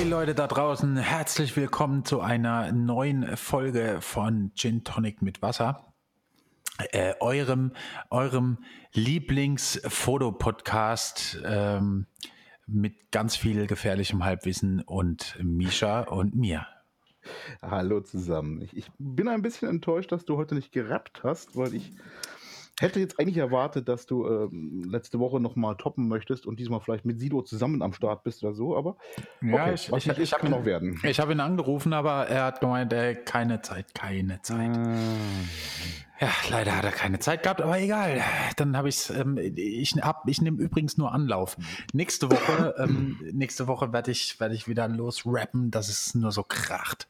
Hey Leute da draußen, herzlich willkommen zu einer neuen Folge von Gin Tonic mit Wasser. Äh, eurem, eurem Lieblingsfotopodcast ähm, mit ganz viel gefährlichem Halbwissen und Misha und mir. Hallo zusammen. Ich, ich bin ein bisschen enttäuscht, dass du heute nicht gerappt hast, weil ich hätte jetzt eigentlich erwartet, dass du ähm, letzte Woche nochmal toppen möchtest und diesmal vielleicht mit Sido zusammen am Start bist oder so, aber ja, okay, ich, ich, ich habe ihn, werden. Ich habe ihn angerufen, aber er hat gemeint, äh, keine Zeit, keine Zeit. Ah. Ja, leider hat er keine Zeit gehabt, aber egal. Dann habe ähm, ich hab, ich nehme übrigens nur Anlauf. Nächste Woche, ähm, nächste Woche werde ich, werde ich wieder losrappen, dass es nur so kracht.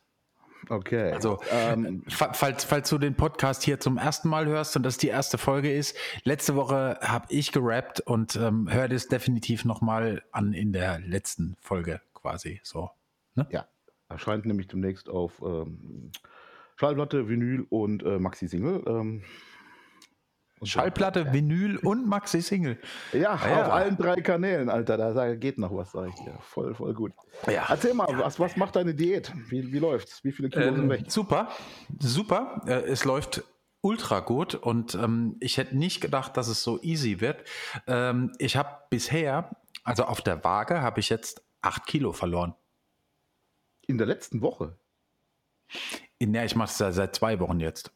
Okay. Also, ähm, falls, falls du den Podcast hier zum ersten Mal hörst und das die erste Folge ist, letzte Woche habe ich gerappt und ähm, hör das definitiv nochmal an in der letzten Folge quasi. So. Ne? Ja, erscheint nämlich demnächst auf ähm, Schallplatte, Vinyl und äh, Maxi-Single. Ähm, Schallplatte, ja. Vinyl und Maxi-Single. Ja, ah, ja, auf allen drei Kanälen, Alter. Da geht noch was, sag ich dir. Voll, voll gut. Ja. Erzähl mal, was, was macht deine Diät? Wie, wie läuft's? Wie viele Kilo ähm, sind weg? Super, super. Äh, es läuft ultra gut und ähm, ich hätte nicht gedacht, dass es so easy wird. Ähm, ich habe bisher, also auf der Waage, habe ich jetzt acht Kilo verloren. In der letzten Woche? In der, ich mache es ja seit zwei Wochen jetzt.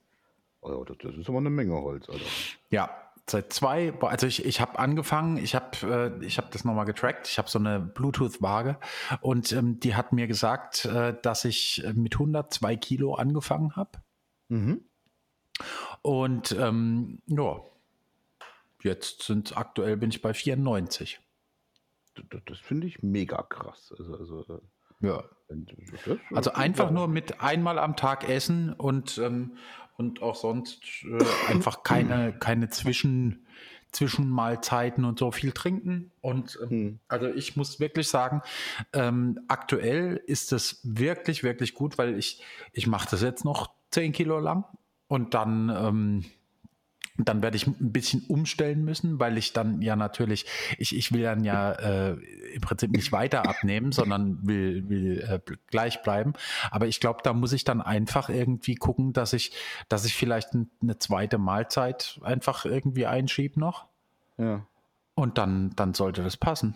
Oh, das, ist aber eine Menge Holz, Alter. Ja, seit zwei, also ich, ich habe angefangen, ich habe äh, ich hab das nochmal getrackt, ich habe so eine Bluetooth-Waage und ähm, die hat mir gesagt, äh, dass ich mit 102 Kilo angefangen habe. Mhm. Und ähm, ja, jetzt sind aktuell bin ich bei 94. Das, das finde ich mega krass. Also, also ja. Also einfach nur mit einmal am Tag essen und, ähm, und auch sonst äh, einfach keine, keine Zwischen, Zwischenmahlzeiten und so viel trinken. Und ähm, hm. also ich muss wirklich sagen, ähm, aktuell ist es wirklich, wirklich gut, weil ich, ich mache das jetzt noch 10 Kilo lang und dann ähm, dann werde ich ein bisschen umstellen müssen, weil ich dann ja natürlich, ich, ich will dann ja äh, im Prinzip nicht weiter abnehmen, sondern will, will äh, gleich bleiben. Aber ich glaube, da muss ich dann einfach irgendwie gucken, dass ich, dass ich vielleicht eine zweite Mahlzeit einfach irgendwie einschiebe noch. Ja. Und dann, dann sollte das passen.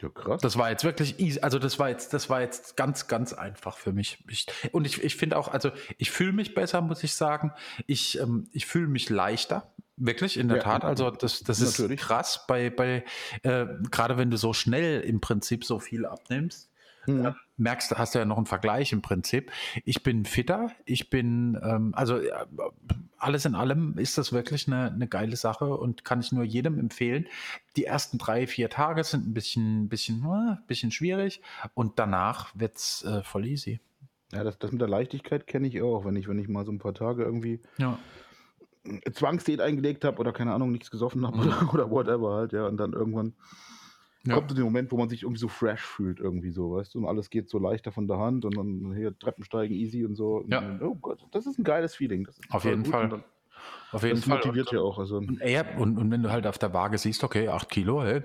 Ja, krass. Das war jetzt wirklich easy. Also das war jetzt, das war jetzt ganz, ganz einfach für mich. Ich, und ich, ich finde auch, also ich fühle mich besser, muss ich sagen. Ich, ähm, ich fühle mich leichter. Wirklich, in der ja, Tat. Also das, das ist krass bei, bei äh, gerade wenn du so schnell im Prinzip so viel abnimmst. Mhm. merkst, hast du ja noch einen Vergleich im Prinzip. Ich bin fitter, ich bin, ähm, also äh, alles in allem ist das wirklich eine, eine geile Sache und kann ich nur jedem empfehlen. Die ersten drei, vier Tage sind ein bisschen, bisschen, äh, bisschen schwierig und danach wird's äh, voll easy. Ja, das, das mit der Leichtigkeit kenne ich auch, wenn ich, wenn ich mal so ein paar Tage irgendwie ja. Zwangsdiät eingelegt habe oder keine Ahnung, nichts gesoffen habe oder, oder whatever halt, ja, und dann irgendwann ja. kommt in den Moment, wo man sich irgendwie so fresh fühlt, irgendwie so, weißt du, und alles geht so leichter von der Hand und dann hier Treppensteigen easy und so. Ja. Und, oh Gott, das ist ein geiles Feeling. Auf jeden Fall. Dann, auf jeden das Fall. motiviert ja auch. Also. Und, und, und, wenn du halt auf der Waage siehst, okay, 8 Kilo, hey,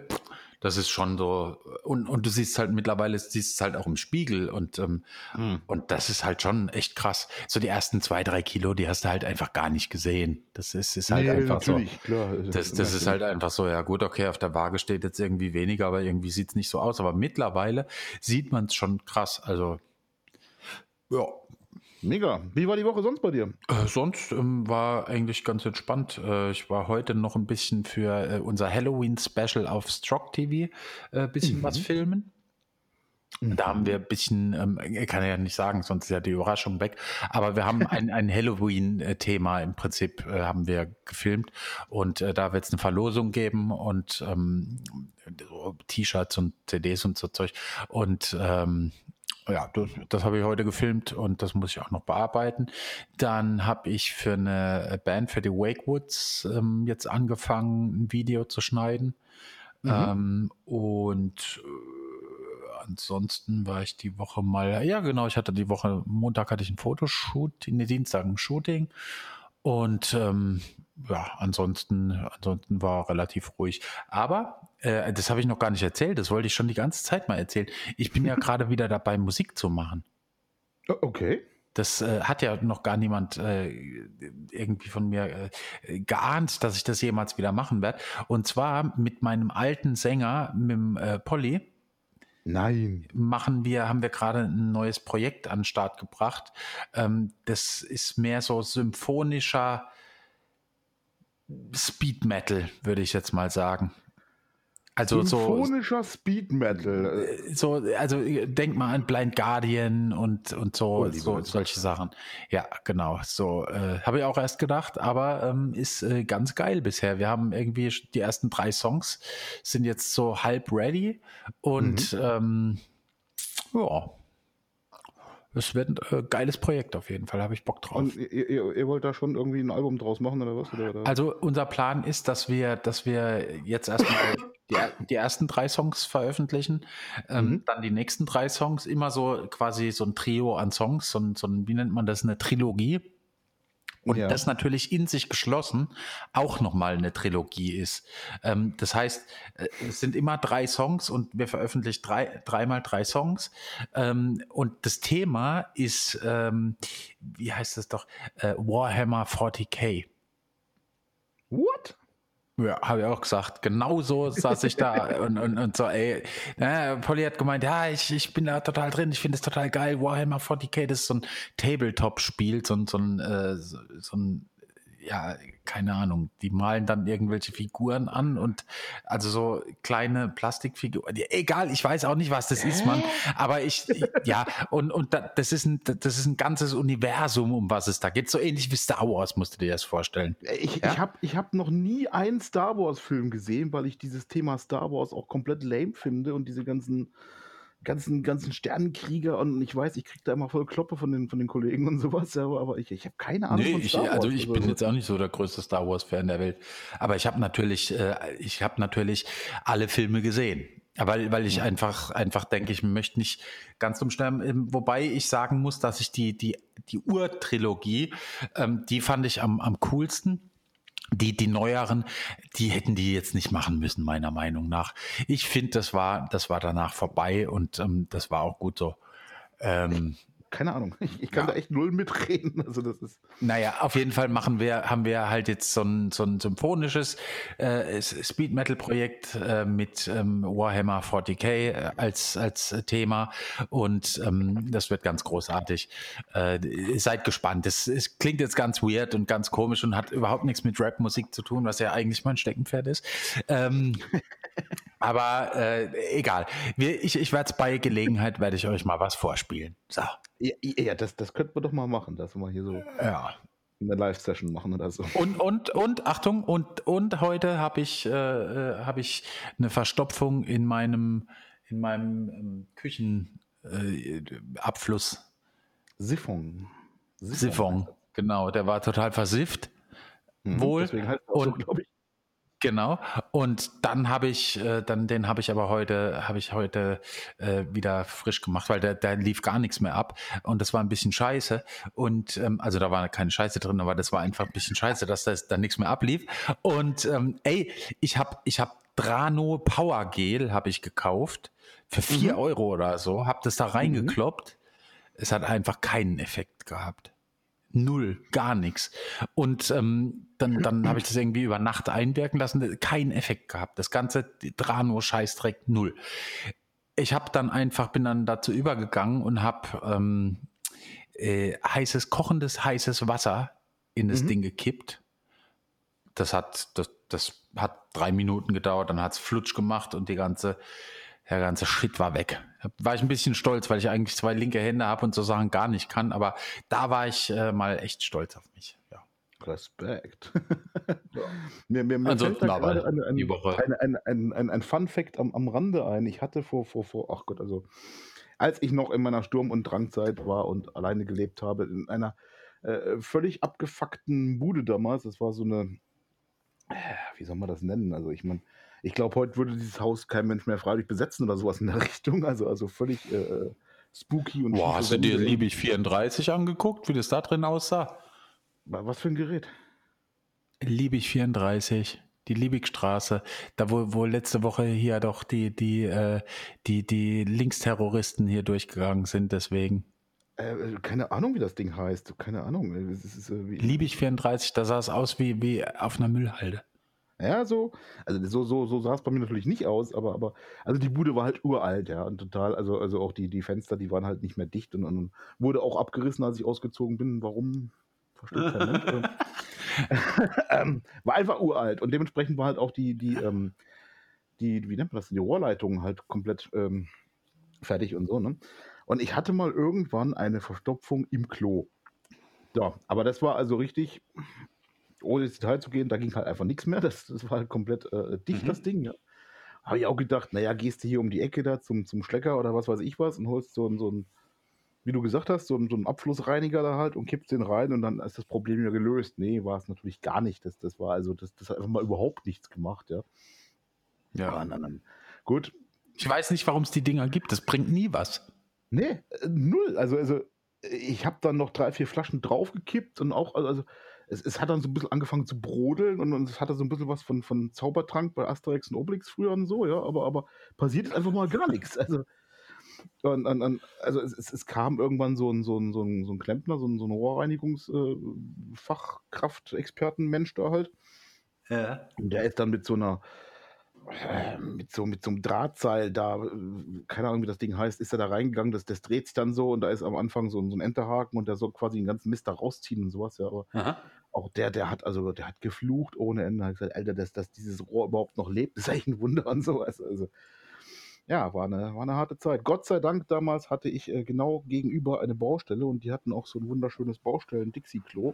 das ist schon so, und, und du siehst halt mittlerweile, siehst es halt auch im Spiegel und, ähm, mhm. und das ist halt schon echt krass. So die ersten zwei, drei Kilo, die hast du halt einfach gar nicht gesehen. Das ist, ist halt nee, einfach so. Klar. Das, das ist halt einfach so, ja gut, okay, auf der Waage steht jetzt irgendwie weniger, aber irgendwie sieht es nicht so aus. Aber mittlerweile sieht man es schon krass. Also, ja, Mega. Wie war die Woche sonst bei dir? Äh, sonst ähm, war eigentlich ganz entspannt. Äh, ich war heute noch ein bisschen für äh, unser Halloween-Special auf Strock TV ein äh, bisschen mhm. was filmen. Mhm. Da haben wir ein bisschen, ähm, kann ja nicht sagen, sonst ist ja die Überraschung weg. Aber wir haben ein, ein Halloween-Thema im Prinzip äh, haben wir gefilmt und äh, da wird es eine Verlosung geben und ähm, T-Shirts und CDs und so Zeug. Und ähm, ja, das, das habe ich heute gefilmt und das muss ich auch noch bearbeiten. Dann habe ich für eine Band, für die Wakewoods, ähm, jetzt angefangen, ein Video zu schneiden. Mhm. Ähm, und äh, ansonsten war ich die Woche mal, ja genau, ich hatte die Woche, Montag hatte ich ein Fotoshoot, in den Dienstag ein Shooting. Und ähm, ja, ansonsten, ansonsten war relativ ruhig. Aber äh, das habe ich noch gar nicht erzählt, das wollte ich schon die ganze Zeit mal erzählen. Ich bin ja gerade wieder dabei, Musik zu machen. Okay. Das äh, hat ja noch gar niemand äh, irgendwie von mir äh, geahnt, dass ich das jemals wieder machen werde. Und zwar mit meinem alten Sänger, mit dem äh, Polly. Nein. Machen wir, haben wir gerade ein neues Projekt an den Start gebracht. Ähm, das ist mehr so symphonischer Speed Metal, würde ich jetzt mal sagen. Also Symphonischer so, Speed Metal. Äh, so, also denk mal an Blind Guardian und, und so, oh, so solche Sachen. Ja, genau. So äh, habe ich auch erst gedacht, aber ähm, ist äh, ganz geil bisher. Wir haben irgendwie die ersten drei Songs sind jetzt so halb ready und mhm. ähm, ja, es wird ein äh, geiles Projekt auf jeden Fall, habe ich Bock drauf. Und ihr, ihr, ihr, wollt da schon irgendwie ein Album draus machen oder was? Oder, oder? Also unser Plan ist, dass wir, dass wir jetzt erstmal die, die ersten drei Songs veröffentlichen, ähm, mhm. dann die nächsten drei Songs, immer so quasi so ein Trio an Songs, so ein, so ein wie nennt man das, eine Trilogie und ja. das natürlich in sich geschlossen auch nochmal eine Trilogie ist. Ähm, das heißt, äh, es sind immer drei Songs und wir veröffentlichen drei, dreimal drei Songs. Ähm, und das Thema ist, ähm, wie heißt das doch, äh, Warhammer 40k. What? Ja, habe ich auch gesagt. Genau so saß ich da und, und, und so, ey. Na, Polly hat gemeint, ja, ich, ich bin da total drin, ich finde es total geil. Warhammer 40k, das ist so ein Tabletop-Spiel, so, so, ein, äh, so, so ein ja, keine Ahnung, die malen dann irgendwelche Figuren an und also so kleine Plastikfiguren. Egal, ich weiß auch nicht, was das äh? ist, Mann. Aber ich, ja, und, und das ist ein, das ist ein ganzes Universum, um was es da geht. So ähnlich wie Star Wars, musst du dir das vorstellen. Ich, ja? ich habe ich hab noch nie einen Star Wars-Film gesehen, weil ich dieses Thema Star Wars auch komplett lame finde und diese ganzen ganzen, ganzen Sternenkrieger und ich weiß, ich kriege da immer voll Kloppe von den, von den Kollegen und sowas, aber, aber ich, ich habe keine Ahnung. Nee, ich, also ich bin so. jetzt auch nicht so der größte Star Wars-Fan der Welt. Aber ich habe natürlich, äh, ich habe natürlich alle Filme gesehen. Weil, weil ich einfach, einfach denke, ich möchte nicht ganz umsterben. Ähm, wobei ich sagen muss, dass ich die, die, die Ur-Trilogie, ähm, die fand ich am, am coolsten die, die neueren, die hätten die jetzt nicht machen müssen, meiner Meinung nach. Ich finde, das war, das war danach vorbei und ähm, das war auch gut so. Ähm, keine Ahnung. Ich, kann ja. da echt null mitreden. Also das ist. Naja, auf jeden Fall machen wir, haben wir halt jetzt so ein, so ein symphonisches äh, Speed Metal Projekt äh, mit ähm, Warhammer 40k äh, als, als Thema und ähm, das wird ganz großartig. Äh, seid gespannt. Es, es klingt jetzt ganz weird und ganz komisch und hat überhaupt nichts mit Rap-Musik zu tun, was ja eigentlich mein Steckenpferd ist. Ähm, aber äh, egal. Wir, ich ich werde es bei Gelegenheit, werde ich euch mal was vorspielen. So. Ja, ja das, das könnten wir doch mal machen, dass wir mal hier so ja. eine Live-Session machen oder so. Und, und, und, Achtung, und, und heute habe ich, äh, äh hab ich eine Verstopfung in meinem, in meinem ähm, Küchenabfluss. Äh, Siphon. Siphon. Siphon, genau. Der war total versifft. Mhm, wohl. Deswegen heißt und, so, ich. Genau. Und dann habe ich, äh, dann den habe ich aber heute, habe ich heute äh, wieder frisch gemacht, weil da, da lief gar nichts mehr ab und das war ein bisschen scheiße. Und ähm, also da war keine Scheiße drin, aber das war einfach ein bisschen scheiße, dass da dann nichts mehr ablief. Und ähm, ey, ich habe, ich habe Drano Power Gel habe ich gekauft für vier mhm. Euro oder so, habe das da reingekloppt. Mhm. Es hat einfach keinen Effekt gehabt. Null, gar nichts. Und ähm, dann, dann habe ich das irgendwie über Nacht einwirken lassen, keinen Effekt gehabt. Das ganze Drano Scheißdreck null. Ich habe dann einfach, bin dann dazu übergegangen und habe ähm, äh, heißes, kochendes, heißes Wasser in das mhm. Ding gekippt. Das hat, das, das hat drei Minuten gedauert, dann hat es flutsch gemacht und die ganze der ganze Shit war weg. Da war ich ein bisschen stolz, weil ich eigentlich zwei linke Hände habe und so Sachen gar nicht kann, aber da war ich äh, mal echt stolz auf mich. Ja. Respekt. ja. mir, mir, mir Ansonsten aber die Woche. Ein, ein, ein, ein, Fun Fact am, am Rande ein. Ich hatte vor, vor, vor, ach Gott, also als ich noch in meiner Sturm- und Drangzeit war und alleine gelebt habe, in einer äh, völlig abgefuckten Bude damals, das war so eine, äh, wie soll man das nennen? Also ich meine, ich glaube, heute würde dieses Haus kein Mensch mehr freiwillig besetzen oder sowas in der Richtung. Also, also völlig äh, äh spooky und Boah, hast du dir Liebig 34 angeguckt, wie das da drin aussah? Was für ein Gerät? Liebig 34, die Liebigstraße, da wo, wo letzte Woche hier doch die, die, äh, die, die Linksterroristen hier durchgegangen sind, deswegen. Äh, keine Ahnung, wie das Ding heißt. Keine Ahnung. Es ist, äh, Liebig 34, da sah es aus wie, wie auf einer Müllhalde. Ja, so, also so, so, so sah es bei mir natürlich nicht aus, aber, aber, also die Bude war halt uralt, ja, und total, also, also auch die, die Fenster, die waren halt nicht mehr dicht und, und wurde auch abgerissen, als ich ausgezogen bin. Warum? Versteht kein. Ähm, ähm, war einfach uralt und dementsprechend war halt auch die, die, ähm, die, wie nennt man das, die Rohrleitungen halt komplett ähm, fertig und so, ne? Und ich hatte mal irgendwann eine Verstopfung im Klo. Ja, aber das war also richtig, ohne ins Detail zu gehen, da ging halt einfach nichts mehr. Das, das war halt komplett äh, dicht, mhm. das Ding. Ja. Habe ich auch gedacht, naja, gehst du hier um die Ecke da zum, zum Schlecker oder was weiß ich was und holst so, so ein, wie du gesagt hast, so, so einen Abflussreiniger da halt und kippst den rein und dann ist das Problem ja gelöst. Nee, war es natürlich gar nicht. Das, das war also, das, das hat einfach mal überhaupt nichts gemacht, ja. Ja. Aber, dann, dann, gut. Ich weiß nicht, warum es die Dinger gibt. Das bringt nie was. Nee, äh, null. Also, also ich habe dann noch drei, vier Flaschen draufgekippt und auch, also, also es, es, hat dann so ein bisschen angefangen zu brodeln und, und es hatte so ein bisschen was von, von Zaubertrank bei Asterix und Obelix früher und so, ja, aber, aber passiert ist einfach mal gar nichts. Also, und, und, und, also es, es, es, kam irgendwann so ein, so ein, so ein, so ein Klempner, so ein, so ein Rohrreinigungsfachkraft-Experten-Mensch äh, da halt. Ja. Und der ist dann mit so einer äh, mit so, mit so einem Drahtseil da, äh, keine Ahnung, wie das Ding heißt, ist er da reingegangen, das, das dreht sich dann so und da ist am Anfang so, so ein Enterhaken und der soll quasi den ganzen Mist da rausziehen und sowas, ja, aber Aha. Auch der, der hat, also, der hat geflucht ohne Ende, hat gesagt, Alter, dass, dass dieses Rohr überhaupt noch lebt, ist eigentlich ein Wunder und sowas, also, ja, war eine, war eine harte Zeit. Gott sei Dank damals hatte ich äh, genau gegenüber eine Baustelle und die hatten auch so ein wunderschönes Baustellen-Dixie-Klo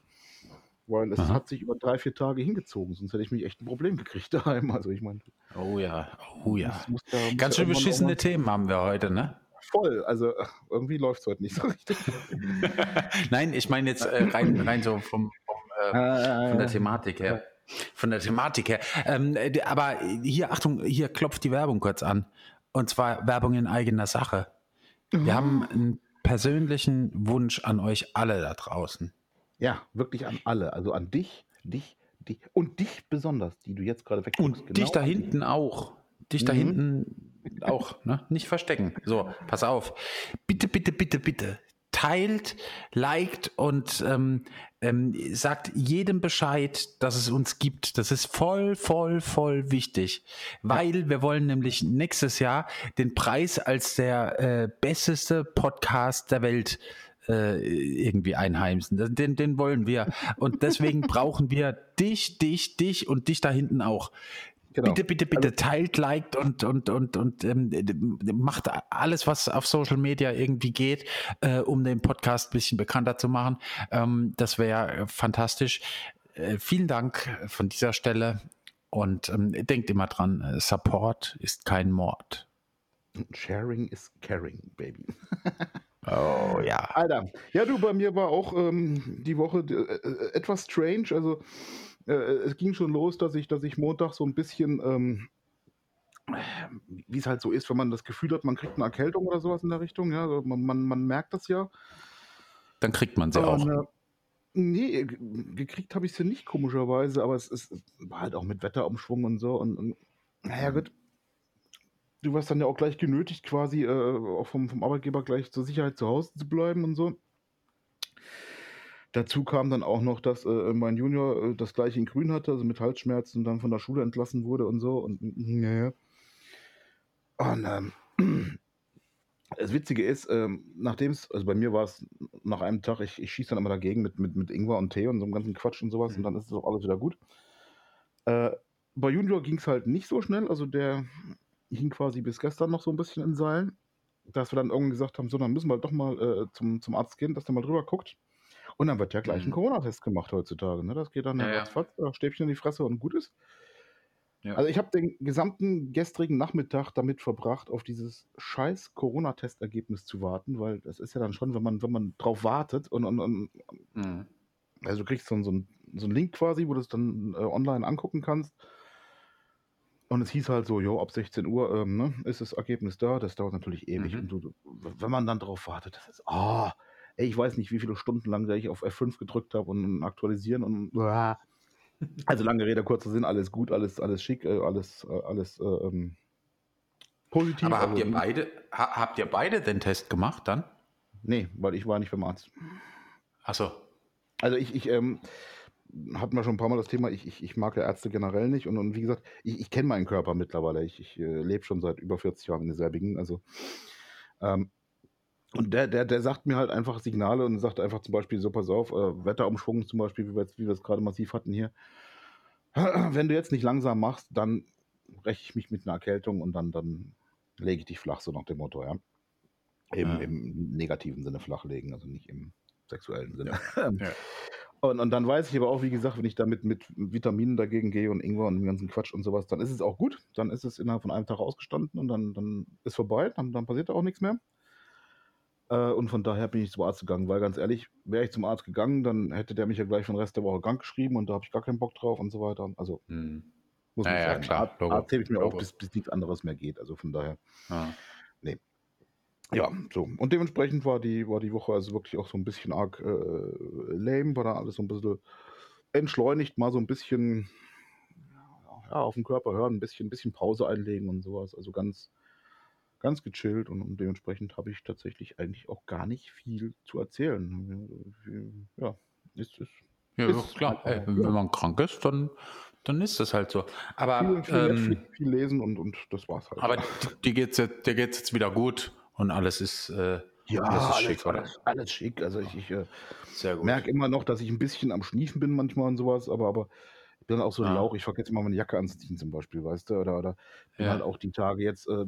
weil es Aha. hat sich über drei, vier Tage hingezogen, sonst hätte ich mich echt ein Problem gekriegt daheim. Also ich meine. Oh ja, oh ja. Muss, da, Ganz schön beschissene Themen haben wir heute, ne? Voll, also irgendwie läuft es heute nicht so richtig. Nein, ich meine jetzt äh, rein, rein so vom äh, ah, von der Thematik her. Von der Thematik her. Ähm, äh, aber hier, Achtung, hier klopft die Werbung kurz an. Und zwar Werbung in eigener Sache. Wir mhm. haben einen persönlichen Wunsch an euch alle da draußen. Ja, wirklich an alle. Also an dich, dich, dich und dich besonders, die du jetzt gerade wegguckst. Und genau dich da hinten auch. Dich mhm. da hinten auch, ne? Nicht verstecken. So, pass auf. Bitte, bitte, bitte, bitte. Teilt, liked und ähm, ähm, sagt jedem Bescheid, dass es uns gibt. Das ist voll, voll, voll wichtig, weil ja. wir wollen nämlich nächstes Jahr den Preis als der äh, besteste Podcast der Welt äh, irgendwie einheimsen. Den, den wollen wir. Und deswegen brauchen wir dich, dich, dich und dich da hinten auch. Genau. Bitte, bitte, bitte also, teilt, liked und, und, und, und ähm, macht alles, was auf Social Media irgendwie geht, äh, um den Podcast ein bisschen bekannter zu machen. Ähm, das wäre fantastisch. Äh, vielen Dank von dieser Stelle und ähm, denkt immer dran, äh, Support ist kein Mord. Sharing is caring, baby. Oh ja. Alter. Ja, du, bei mir war auch ähm, die Woche äh, äh, etwas strange. Also äh, es ging schon los, dass ich, dass ich Montag so ein bisschen, ähm, wie es halt so ist, wenn man das Gefühl hat, man kriegt eine Erkältung oder sowas in der Richtung. Ja, also man, man, man merkt das ja. Dann kriegt man sie auch. Äh, nee, gekriegt habe ich sie nicht, komischerweise, aber es, es, war halt auch mit Wetterumschwung und so. Und, und naja, gut du warst dann ja auch gleich genötigt, quasi äh, auch vom, vom Arbeitgeber gleich zur Sicherheit zu Hause zu bleiben und so. Dazu kam dann auch noch, dass äh, mein Junior äh, das gleiche in Grün hatte, also mit Halsschmerzen und dann von der Schule entlassen wurde und so. Und naja. Und ähm, das Witzige ist, ähm, nachdem es, also bei mir war es nach einem Tag, ich, ich schieße dann immer dagegen mit, mit, mit Ingwer und Tee und so einem ganzen Quatsch und sowas mhm. und dann ist es auch alles wieder gut. Äh, bei Junior ging es halt nicht so schnell, also der hing quasi bis gestern noch so ein bisschen in Seilen, dass wir dann irgendwann gesagt haben, so, dann müssen wir doch mal äh, zum, zum Arzt gehen, dass der mal drüber guckt. Und dann wird ja gleich ein mhm. Corona-Test gemacht heutzutage. Ne? Das geht dann ja, ja. Stäbchen in die Fresse und gut ist. Ja. Also ich habe den gesamten gestrigen Nachmittag damit verbracht, auf dieses scheiß Corona-Testergebnis zu warten, weil das ist ja dann schon, wenn man, wenn man drauf wartet und, und, und mhm. also du kriegst so, so, einen, so einen Link quasi, wo du es dann äh, online angucken kannst. Und es hieß halt so, jo, ab 16 Uhr ähm, ne, ist das Ergebnis da. Das dauert natürlich ewig. Mhm. Und du, wenn man dann drauf wartet, das ist, ah, oh, ey, ich weiß nicht, wie viele Stunden lang ich auf F5 gedrückt habe und aktualisieren und, ah. Also lange Rede, kurzer Sinn, alles gut, alles, alles schick, äh, alles, äh, alles äh, ähm, positiv. Aber habt also, ihr beide, ha, habt ihr beide den Test gemacht dann? Nee, weil ich war nicht beim Arzt. Achso. Also ich, ich ähm, hatten wir schon ein paar Mal das Thema, ich, ich, ich mag ja Ärzte generell nicht und, und wie gesagt, ich, ich kenne meinen Körper mittlerweile. Ich, ich äh, lebe schon seit über 40 Jahren in derselbigen. Also ähm, und der, der, der sagt mir halt einfach Signale und sagt einfach zum Beispiel, so pass auf, äh, Wetterumschwung zum Beispiel, wie wir, wie wir es gerade massiv hatten hier. Wenn du jetzt nicht langsam machst, dann räche ich mich mit einer Erkältung und dann, dann lege ich dich flach, so nach dem Motto, ja. Im, ja. Im negativen Sinne flachlegen, also nicht im sexuellen Sinne. Ja. ja. Und, und dann weiß ich aber auch, wie gesagt, wenn ich damit mit Vitaminen dagegen gehe und Ingwer und den ganzen Quatsch und sowas, dann ist es auch gut. Dann ist es innerhalb von einem Tag ausgestanden und dann, dann ist vorbei, dann, dann passiert da auch nichts mehr. Äh, und von daher bin ich zum Arzt gegangen, weil ganz ehrlich, wäre ich zum Arzt gegangen, dann hätte der mich ja gleich für den Rest der Woche krank geschrieben und da habe ich gar keinen Bock drauf und so weiter. Also hm. muss man ja, sagen. Ja, klar. Arzt, Arzt hebe ich mir Logo. auf, bis, bis nichts anderes mehr geht. Also von daher. Ja. Nee. Ja, so. Und dementsprechend war die, war die Woche also wirklich auch so ein bisschen arg äh, lame, war da alles so ein bisschen entschleunigt, mal so ein bisschen ja, auf den Körper hören, ein bisschen, ein bisschen Pause einlegen und sowas. Also ganz, ganz gechillt und, und dementsprechend habe ich tatsächlich eigentlich auch gar nicht viel zu erzählen. Ja, ist, ist, ja, ist klar. Ey, wenn man krank ist, dann, dann ist das halt so. Aber viel, viel, ähm, viel, viel lesen und, und das war's halt. Aber dir geht's jetzt, dir geht's jetzt wieder gut und alles ist äh, ja, alles, ist schick, alles, alles, schick. Also ich, ich äh, merke immer noch, dass ich ein bisschen am Schniefen bin manchmal und sowas, aber, aber ich bin auch so ein ah. Lauch. Ich vergesse immer meine Jacke anzuziehen zum Beispiel, weißt du? Oder, oder bin ja. halt auch die Tage jetzt äh,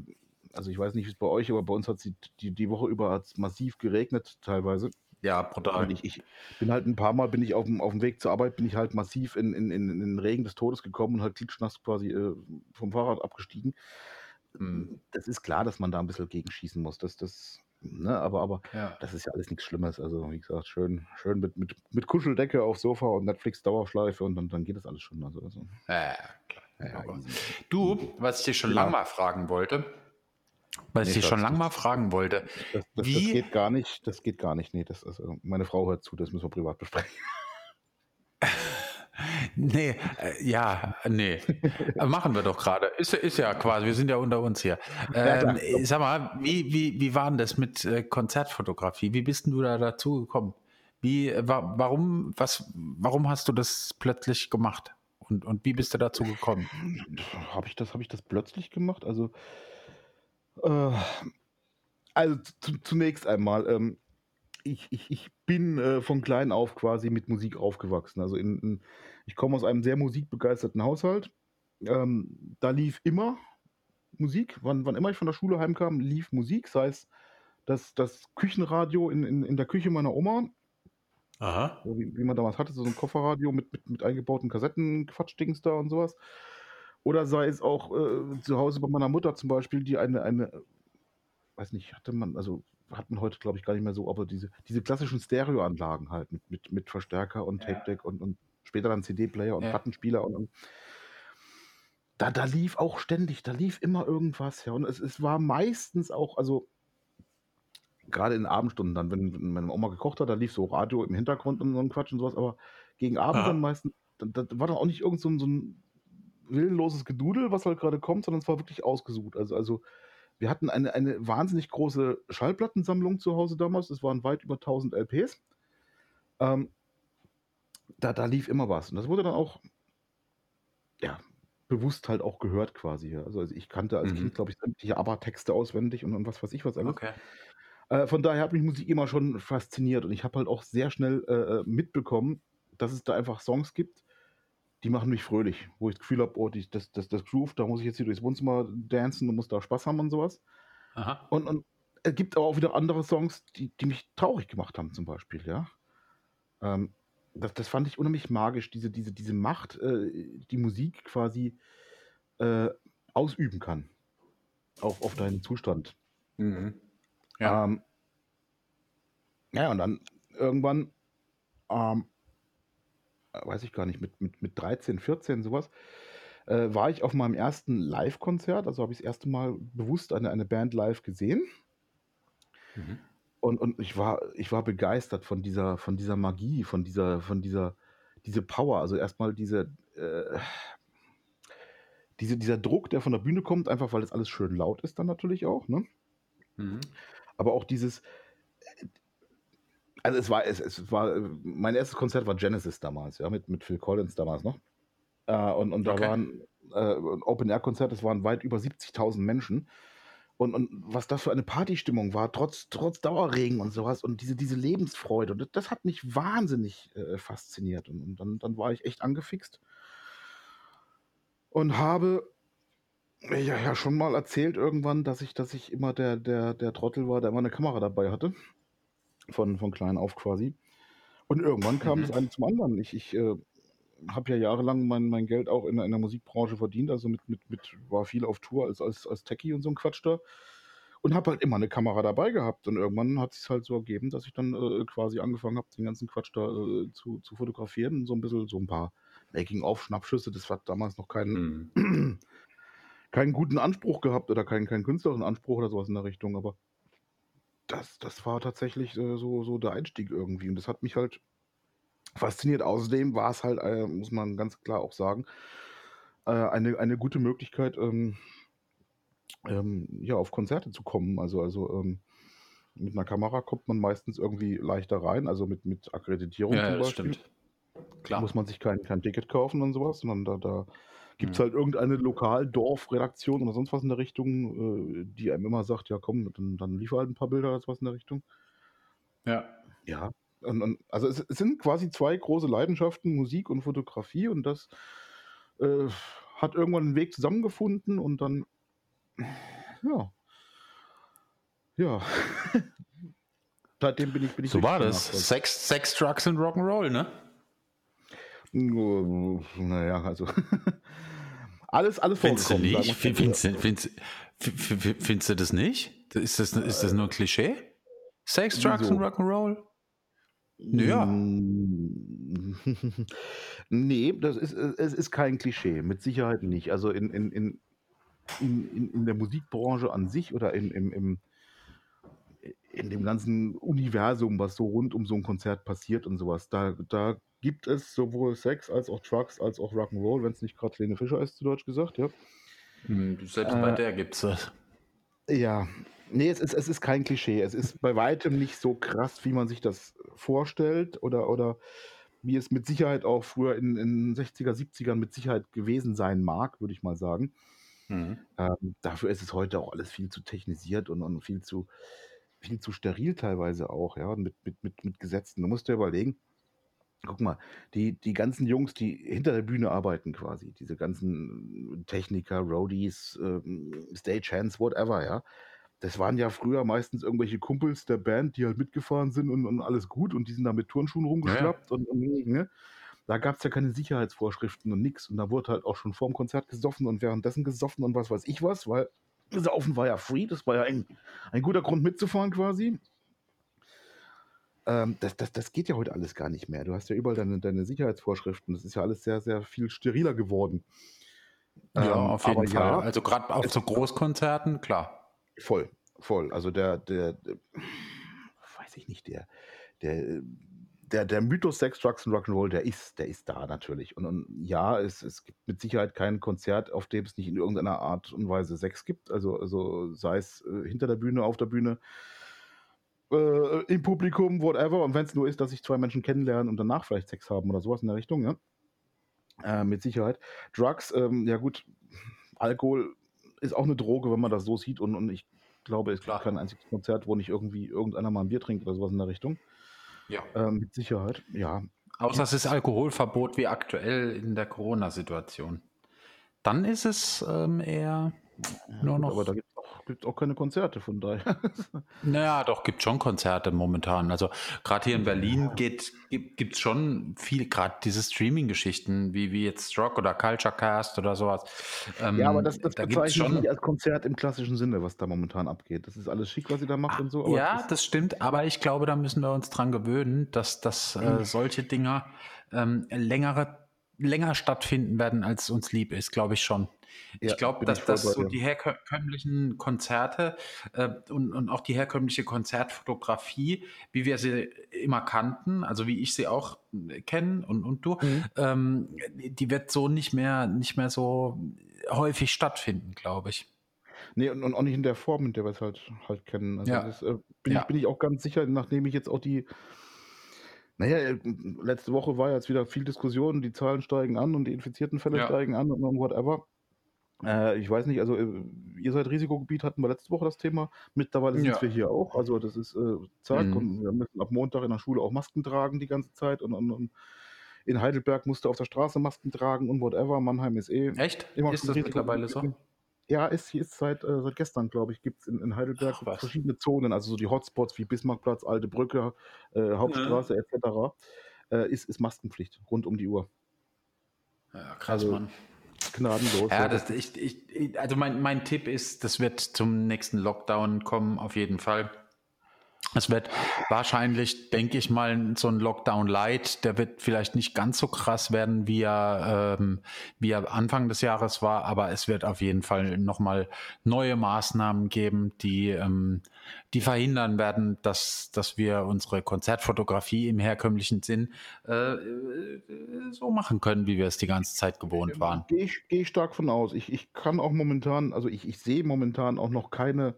also ich weiß nicht, wie es bei euch, aber bei uns hat es die, die, Woche über hat's massiv geregnet teilweise. Ja, brutal. Ich, ich, bin halt ein paar Mal, bin ich auf dem, auf dem Weg zur Arbeit, bin ich halt massiv in, in, in, in den Regen des Todes gekommen und halt klitschnass quasi äh, vom Fahrrad abgestiegen. Hm, das ist klar, dass man da ein bisschen gegenschießen muss. Das, das, ne, aber, aber ja. das ist ja alles nichts Schlimmes. Also, wie gesagt, schön, schön mit, mit, mit Kuscheldecke aufs Sofa und Netflix-Dauerschleife und dann, dann geht das alles schon. Also, also. Ja, klar. Ja, du, was ich dir schon lange mal fragen wollte, weil ich nee, schon lange mal fragen wollte. Das, das, wie, das, geht gar nicht, das geht gar nicht. Nee, das, also meine Frau hört zu, das müssen wir privat besprechen. nee, äh, ja, nee. Machen wir doch gerade. Ist, ist ja quasi, wir sind ja unter uns hier. Ähm, ja, sag mal, wie, wie, wie war denn das mit äh, Konzertfotografie? Wie bist du da dazu gekommen? Wie, äh, wa warum, was, warum hast du das plötzlich gemacht? Und, und wie bist du dazu gekommen? Habe ich das, habe ich das plötzlich gemacht? Also äh, also zunächst einmal, ähm, ich, ich, ich bin äh, von klein auf quasi mit Musik aufgewachsen. Also in, in, ich komme aus einem sehr musikbegeisterten Haushalt. Ähm, da lief immer Musik. Wann, wann immer ich von der Schule heimkam, lief Musik, sei es das, das Küchenradio in, in, in der Küche meiner Oma. Aha. Wie, wie man damals hatte, so ein Kofferradio mit, mit, mit eingebauten Kassetten, Quatschdings da und sowas. Oder sei es auch äh, zu Hause bei meiner Mutter zum Beispiel, die eine, eine, weiß nicht, hatte man, also hat man heute glaube ich gar nicht mehr so, aber diese, diese klassischen Stereoanlagen halt mit, mit, mit Verstärker und Tape Deck und, und später dann CD-Player und ja. Plattenspieler und, und da, da lief auch ständig, da lief immer irgendwas, ja. Und es, es war meistens auch, also gerade in Abendstunden dann, wenn, wenn meine Oma gekocht hat, da lief so Radio im Hintergrund und so ein Quatsch und sowas, aber gegen Abend dann meistens, da, da war dann auch nicht irgend so ein, so ein willenloses Gedudel, was halt gerade kommt, sondern es war wirklich ausgesucht. Also, also wir hatten eine, eine wahnsinnig große Schallplattensammlung zu Hause damals. Es waren weit über 1000 LPs. Ähm, da, da lief immer was. Und das wurde dann auch, ja, bewusst halt auch gehört quasi. Also, also ich kannte als mhm. Kind, glaube ich, sämtliche ABBA-Texte auswendig und, und, was weiß ich was alles. Okay. Äh, von daher hat mich Musik immer schon fasziniert und ich habe halt auch sehr schnell äh, äh mitbekommen, dass es da einfach Songs gibt, die machen mich fröhlich, wo ich das Gefühl habe, oh, die, das, das, das Groove, da muss ich jetzt hier durchs Wohnzimmer dancen und muss da Spaß haben und sowas. Aha. Und, und es gibt aber auch wieder andere Songs, die, die mich traurig gemacht haben, zum Beispiel, ja. Ähm, das, das fand ich unheimlich magisch, diese, diese, diese Macht, äh, die Musik quasi äh, ausüben kann. Auf, auf deinen Zustand. Mhm. Ja. Ähm, ja, und dann irgendwann ähm, weiß ich gar nicht, mit, mit, mit 13, 14, sowas, äh, war ich auf meinem ersten Live-Konzert. Also habe ich das erste Mal bewusst eine, eine Band live gesehen. Mhm. Und, und ich, war, ich war begeistert von dieser, von dieser Magie, von dieser, von dieser diese Power. Also erstmal diese, äh, diese, dieser Druck, der von der Bühne kommt, einfach weil das alles schön laut ist, dann natürlich auch. Ne? Mhm. Aber auch dieses, also es war, es, es war, mein erstes Konzert war Genesis damals, ja, mit, mit Phil Collins damals noch. Äh, und, und da okay. waren äh, ein Open-Air-Konzert, das waren weit über 70.000 Menschen. Und, und was das für eine Partystimmung war, trotz, trotz Dauerregen und sowas und diese, diese Lebensfreude. Und das, das hat mich wahnsinnig äh, fasziniert. Und, und dann, dann war ich echt angefixt und habe ja, ja schon mal erzählt irgendwann, dass ich, dass ich immer der, der, der Trottel war, der immer eine Kamera dabei hatte. Von, von klein auf quasi. Und irgendwann kam mhm. das eine zum anderen. Ich, ich äh, habe ja jahrelang mein, mein Geld auch in, in der Musikbranche verdient, also mit, mit, mit, war viel auf Tour als, als, als Techie und so ein Quatsch da. Und habe halt immer eine Kamera dabei gehabt. Und irgendwann hat es sich halt so ergeben, dass ich dann äh, quasi angefangen habe, den ganzen Quatsch da äh, zu, zu fotografieren und so ein bisschen so ein paar Making-of-Schnappschüsse. Das war damals noch kein, mhm. keinen guten Anspruch gehabt oder keinen, keinen künstlerischen Anspruch oder sowas in der Richtung. Aber das, das war tatsächlich äh, so, so der Einstieg irgendwie. Und das hat mich halt fasziniert. Außerdem war es halt, äh, muss man ganz klar auch sagen, äh, eine, eine gute Möglichkeit, ähm, ähm, ja, auf Konzerte zu kommen. Also, also ähm, mit einer Kamera kommt man meistens irgendwie leichter rein, also mit, mit Akkreditierung ja, zum Beispiel. Stimmt. Klar. Muss man sich kein, kein Ticket kaufen und sowas, sondern da, da gibt es mhm. halt irgendeine Lokaldorfredaktion oder sonst was in der Richtung, äh, die einem immer sagt, ja komm, dann, dann liefer halt ein paar Bilder oder was in der Richtung. Ja. Ja, und, und, also es, es, sind quasi zwei große Leidenschaften, Musik und Fotografie, und das äh, hat irgendwann einen Weg zusammengefunden und dann, ja, ja. Seitdem bin ich, bin ich So war das. Sex, Sex, Drugs und Rock'n'Roll, ne? Naja, also alles, alles findest du nicht? Findest, findest, findest, du das nicht? Ist das, ist das nur ein Klischee? Sex, Drugs und Rock'n'Roll? Ja. nee, das ist, es ist kein Klischee, mit Sicherheit nicht. Also in, in, in, in, in der Musikbranche an sich oder in, in, im, in dem ganzen Universum, was so rund um so ein Konzert passiert und sowas, da, da gibt es sowohl Sex als auch Trucks als auch Rock'n'Roll, wenn es nicht gerade Lene Fischer ist, zu Deutsch gesagt, ja. Hm, selbst äh, bei der gibt es das. Ja, nee, es ist, es ist kein Klischee. Es ist bei weitem nicht so krass, wie man sich das vorstellt oder, oder wie es mit Sicherheit auch früher in den 60er, 70ern mit Sicherheit gewesen sein mag, würde ich mal sagen. Mhm. Ähm, dafür ist es heute auch alles viel zu technisiert und, und viel zu viel zu steril teilweise auch, ja, mit, mit, mit, mit Gesetzen. Du musst dir überlegen, Guck mal, die, die ganzen Jungs, die hinter der Bühne arbeiten quasi, diese ganzen Techniker, Roadies, ähm, Stagehands, whatever, ja. Das waren ja früher meistens irgendwelche Kumpels der Band, die halt mitgefahren sind und, und alles gut und die sind da mit Turnschuhen rumgeschlappt ja. und, und ne? da gab es ja keine Sicherheitsvorschriften und nichts. Und da wurde halt auch schon vorm Konzert gesoffen und währenddessen gesoffen und was weiß ich was, weil Saufen war ja free, das war ja ein, ein guter Grund mitzufahren quasi. Ähm, das, das, das geht ja heute alles gar nicht mehr. Du hast ja überall deine, deine Sicherheitsvorschriften. Das ist ja alles sehr, sehr viel steriler geworden. Ja, ähm, auf jeden Fall. Ja, also gerade auf so Großkonzerten, klar. Voll, voll. Also der, der, der weiß ich nicht, der, der, der, der Mythos Sex, Drugs und Rock'n'Roll, der ist, der ist da natürlich. Und, und ja, es, es gibt mit Sicherheit kein Konzert, auf dem es nicht in irgendeiner Art und Weise Sex gibt. Also, also sei es äh, hinter der Bühne, auf der Bühne äh, im Publikum, whatever. Und wenn es nur ist, dass sich zwei Menschen kennenlernen und danach vielleicht Sex haben oder sowas in der Richtung, ja. Äh, mit Sicherheit. Drugs, ähm, ja gut, Alkohol ist auch eine Droge, wenn man das so sieht. Und, und ich glaube, es gibt kein einziges Konzert, wo nicht irgendwie irgendeiner mal ein Bier trinkt oder sowas in der Richtung. Ja. Ähm, mit Sicherheit, ja. Außer es ist Alkoholverbot wie aktuell in der Corona-Situation. Dann ist es ähm, eher nur noch. Aber da gibt gibt auch keine Konzerte, von daher. naja, doch, gibt schon Konzerte momentan. Also gerade hier in Berlin geht, gibt es schon viel, gerade diese Streaming-Geschichten, wie, wie jetzt Rock oder Culture Cast oder sowas. Ähm, ja, aber das, das da bezeichne schon, nicht als Konzert im klassischen Sinne, was da momentan abgeht. Das ist alles schick, was sie da macht und so. ja, das, das, stimmt, aber ich glaube, da müssen wir uns dran gewöhnen, dass, dass äh, hm. solche Dinger ähm, längere länger stattfinden werden, als uns lieb ist, glaube ich schon. Ich ja, glaube, dass das so die herkömmlichen Konzerte äh, und, und auch die herkömmliche Konzertfotografie, wie wir sie immer kannten, also wie ich sie auch äh, kenne und, und du, mhm. ähm, die wird so nicht mehr, nicht mehr so häufig stattfinden, glaube ich. Nee, und, und, auch nicht in der Form, in der wir es halt, halt kennen. Also ja. das, äh, bin, ja. ich, bin ich auch ganz sicher, nachdem ich jetzt auch die, naja, äh, letzte Woche war jetzt wieder viel Diskussion, die Zahlen steigen an und die infizierten Fälle ja. steigen an und whatever. Äh, ich weiß nicht, also äh, ihr seid Risikogebiet, hatten wir letzte Woche das Thema. Mittlerweile sind ja. wir hier auch. Also das ist äh, zack mhm. und wir müssen ab Montag in der Schule auch Masken tragen die ganze Zeit und, und, und in Heidelberg musste auf der Straße Masken tragen und whatever. Mannheim ist eh. Echt? Immer ist das mittlerweile so? Ja, ist, ist seit, äh, seit gestern, glaube ich, gibt es in, in Heidelberg Ach, verschiedene Zonen, also so die Hotspots wie Bismarckplatz, Alte Brücke, äh, Hauptstraße ja. etc. Äh, ist, ist Maskenpflicht rund um die Uhr. Ja, krass, also, Mann. Gnadenlos. Ja, das, ich, ich, also mein, mein Tipp ist, das wird zum nächsten Lockdown kommen, auf jeden Fall. Es wird wahrscheinlich, denke ich mal, so ein Lockdown Light, der wird vielleicht nicht ganz so krass werden, wie er, ähm, wie er Anfang des Jahres war, aber es wird auf jeden Fall nochmal neue Maßnahmen geben, die, ähm, die verhindern werden, dass, dass wir unsere Konzertfotografie im herkömmlichen Sinn äh, so machen können, wie wir es die ganze Zeit gewohnt waren. Gehe ich, geh ich stark von aus. Ich, ich kann auch momentan, also ich, ich sehe momentan auch noch keine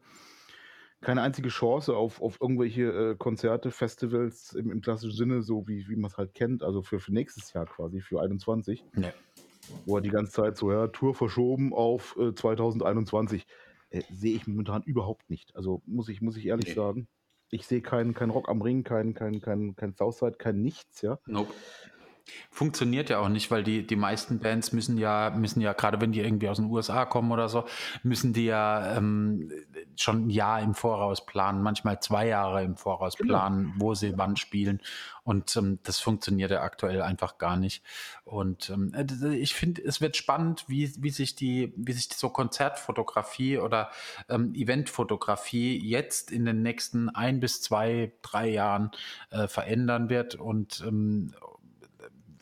keine einzige Chance auf, auf irgendwelche äh, Konzerte, Festivals im, im, klassischen Sinne, so wie, wie man es halt kennt, also für, für nächstes Jahr quasi, für 21. Nee. Wo er die ganze Zeit so, ja, Tour verschoben auf äh, 2021. Äh, sehe ich momentan überhaupt nicht. Also muss ich, muss ich ehrlich nee. sagen. Ich sehe keinen kein Rock am Ring, kein, kein, kein, kein Southside, kein nichts, ja. Nope. Funktioniert ja auch nicht, weil die, die meisten Bands müssen ja, müssen ja, gerade wenn die irgendwie aus den USA kommen oder so, müssen die ja ähm, schon ein Jahr im Voraus planen, manchmal zwei Jahre im Voraus genau. planen, wo sie wann spielen. Und ähm, das funktioniert ja aktuell einfach gar nicht. Und ähm, äh, ich finde, es wird spannend, wie, wie sich die, wie sich so Konzertfotografie oder ähm, Eventfotografie jetzt in den nächsten ein bis zwei, drei Jahren äh, verändern wird und ähm,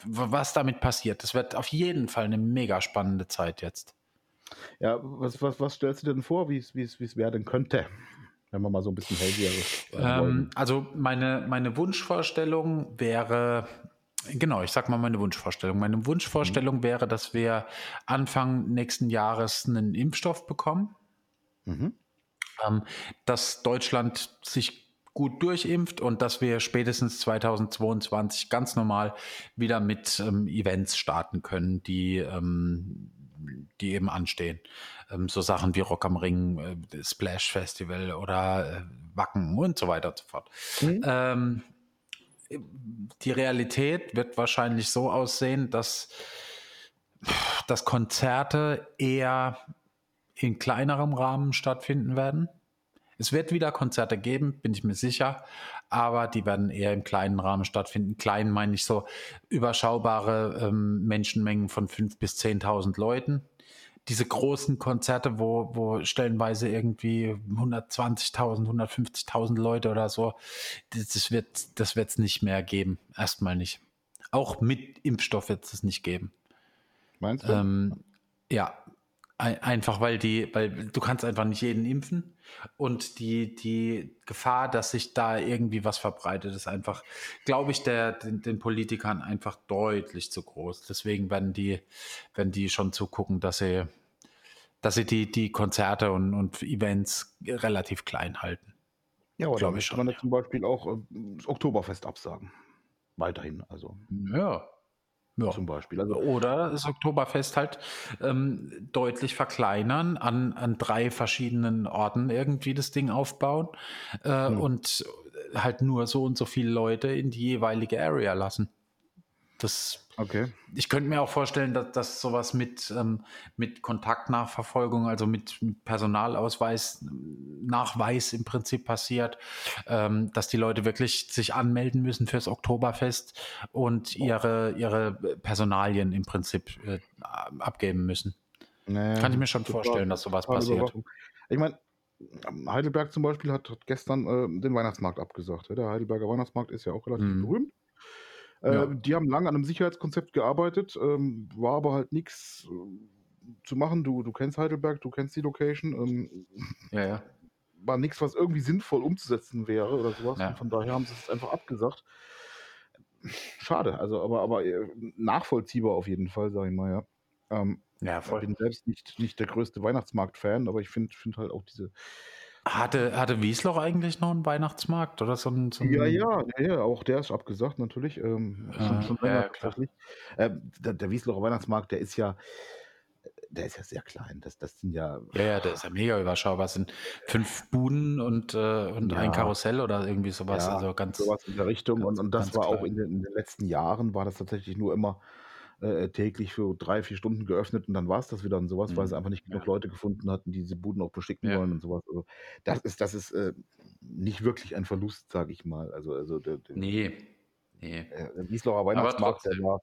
was damit passiert. Das wird auf jeden Fall eine mega spannende Zeit jetzt. Ja, was, was, was stellst du denn vor, wie es werden könnte? Wenn wir mal so ein bisschen hellseher ähm, Also meine, meine Wunschvorstellung wäre, genau, ich sag mal meine Wunschvorstellung. Meine Wunschvorstellung mhm. wäre, dass wir Anfang nächsten Jahres einen Impfstoff bekommen. Mhm. Ähm, dass Deutschland sich gut durchimpft und dass wir spätestens 2022 ganz normal wieder mit ähm, Events starten können, die, ähm, die eben anstehen. Ähm, so Sachen wie Rock am Ring, äh, Splash Festival oder äh, Wacken und so weiter und so fort. Mhm. Ähm, die Realität wird wahrscheinlich so aussehen, dass, dass Konzerte eher in kleinerem Rahmen stattfinden werden es wird wieder Konzerte geben, bin ich mir sicher, aber die werden eher im kleinen Rahmen stattfinden. Klein meine ich so überschaubare ähm, Menschenmengen von 5.000 bis 10.000 Leuten. Diese großen Konzerte, wo, wo stellenweise irgendwie 120.000, 150.000 Leute oder so, das wird das es nicht mehr geben. Erstmal nicht. Auch mit Impfstoff wird es nicht geben. Meinst du? Ähm, ja, Einfach weil die, weil du kannst einfach nicht jeden impfen und die, die Gefahr, dass sich da irgendwie was verbreitet, ist einfach, glaube ich, der, den, den, Politikern einfach deutlich zu groß. Deswegen werden die, werden die schon zugucken, dass sie, dass sie die, die Konzerte und, und Events relativ klein halten. Ja, oder glaube ich schon. Man ja. zum Beispiel auch äh, das Oktoberfest absagen. Weiterhin, also. Ja, ja. Zum Beispiel. Also, Oder das Oktoberfest halt ähm, deutlich verkleinern, an, an drei verschiedenen Orten irgendwie das Ding aufbauen äh, hm. und halt nur so und so viele Leute in die jeweilige Area lassen. Das, okay. Ich könnte mir auch vorstellen, dass, dass sowas mit, ähm, mit Kontaktnachverfolgung, also mit Personalausweis, Nachweis im Prinzip passiert, ähm, dass die Leute wirklich sich anmelden müssen fürs Oktoberfest und ihre, ihre Personalien im Prinzip äh, abgeben müssen. Naja, Kann ich mir schon vorstellen, dass sowas passiert. Ich meine, Heidelberg zum Beispiel hat, hat gestern äh, den Weihnachtsmarkt abgesagt. Der Heidelberger Weihnachtsmarkt ist ja auch relativ mhm. berühmt. Äh, ja. Die haben lange an einem Sicherheitskonzept gearbeitet, ähm, war aber halt nichts, zu machen. Du, du kennst Heidelberg, du kennst die Location. Ähm, ja, ja. War nichts, was irgendwie sinnvoll umzusetzen wäre oder sowas. Ja. Und von daher haben sie es einfach abgesagt. Schade, also aber, aber äh, nachvollziehbar auf jeden Fall, sage ich mal, ja. Ähm, ja, voll. Ich bin selbst nicht, nicht der größte Weihnachtsmarkt-Fan, aber ich finde find halt auch diese. Hatte, hatte Wiesloch eigentlich noch einen Weihnachtsmarkt oder so ein, so ein Ja, ja, ja, auch der ist abgesagt natürlich. Ähm, schon, ah, schon ja, tatsächlich. Ähm, der, der Wieslocher Weihnachtsmarkt, der ist ja, der ist ja sehr klein. Das, das sind ja. Ja, ja, der ist ja mega überschaubar. Es sind fünf Buden und, äh, und ja. ein Karussell oder irgendwie sowas. Ja, also ganz. Sowas in der Richtung. Ganz, und, und das war klein. auch in den, in den, letzten Jahren, war das tatsächlich nur immer äh, täglich für drei, vier Stunden geöffnet und dann war es das wieder und sowas, mhm. weil sie einfach nicht genug ja. Leute gefunden hatten, die diese Buden auch beschicken ja. wollen und sowas. Also das ist, das ist äh, nicht wirklich ein Verlust, sage ich mal. Also, also der, der, nee. Nee. Der Wieslocher Weihnachtsmarkt, der war,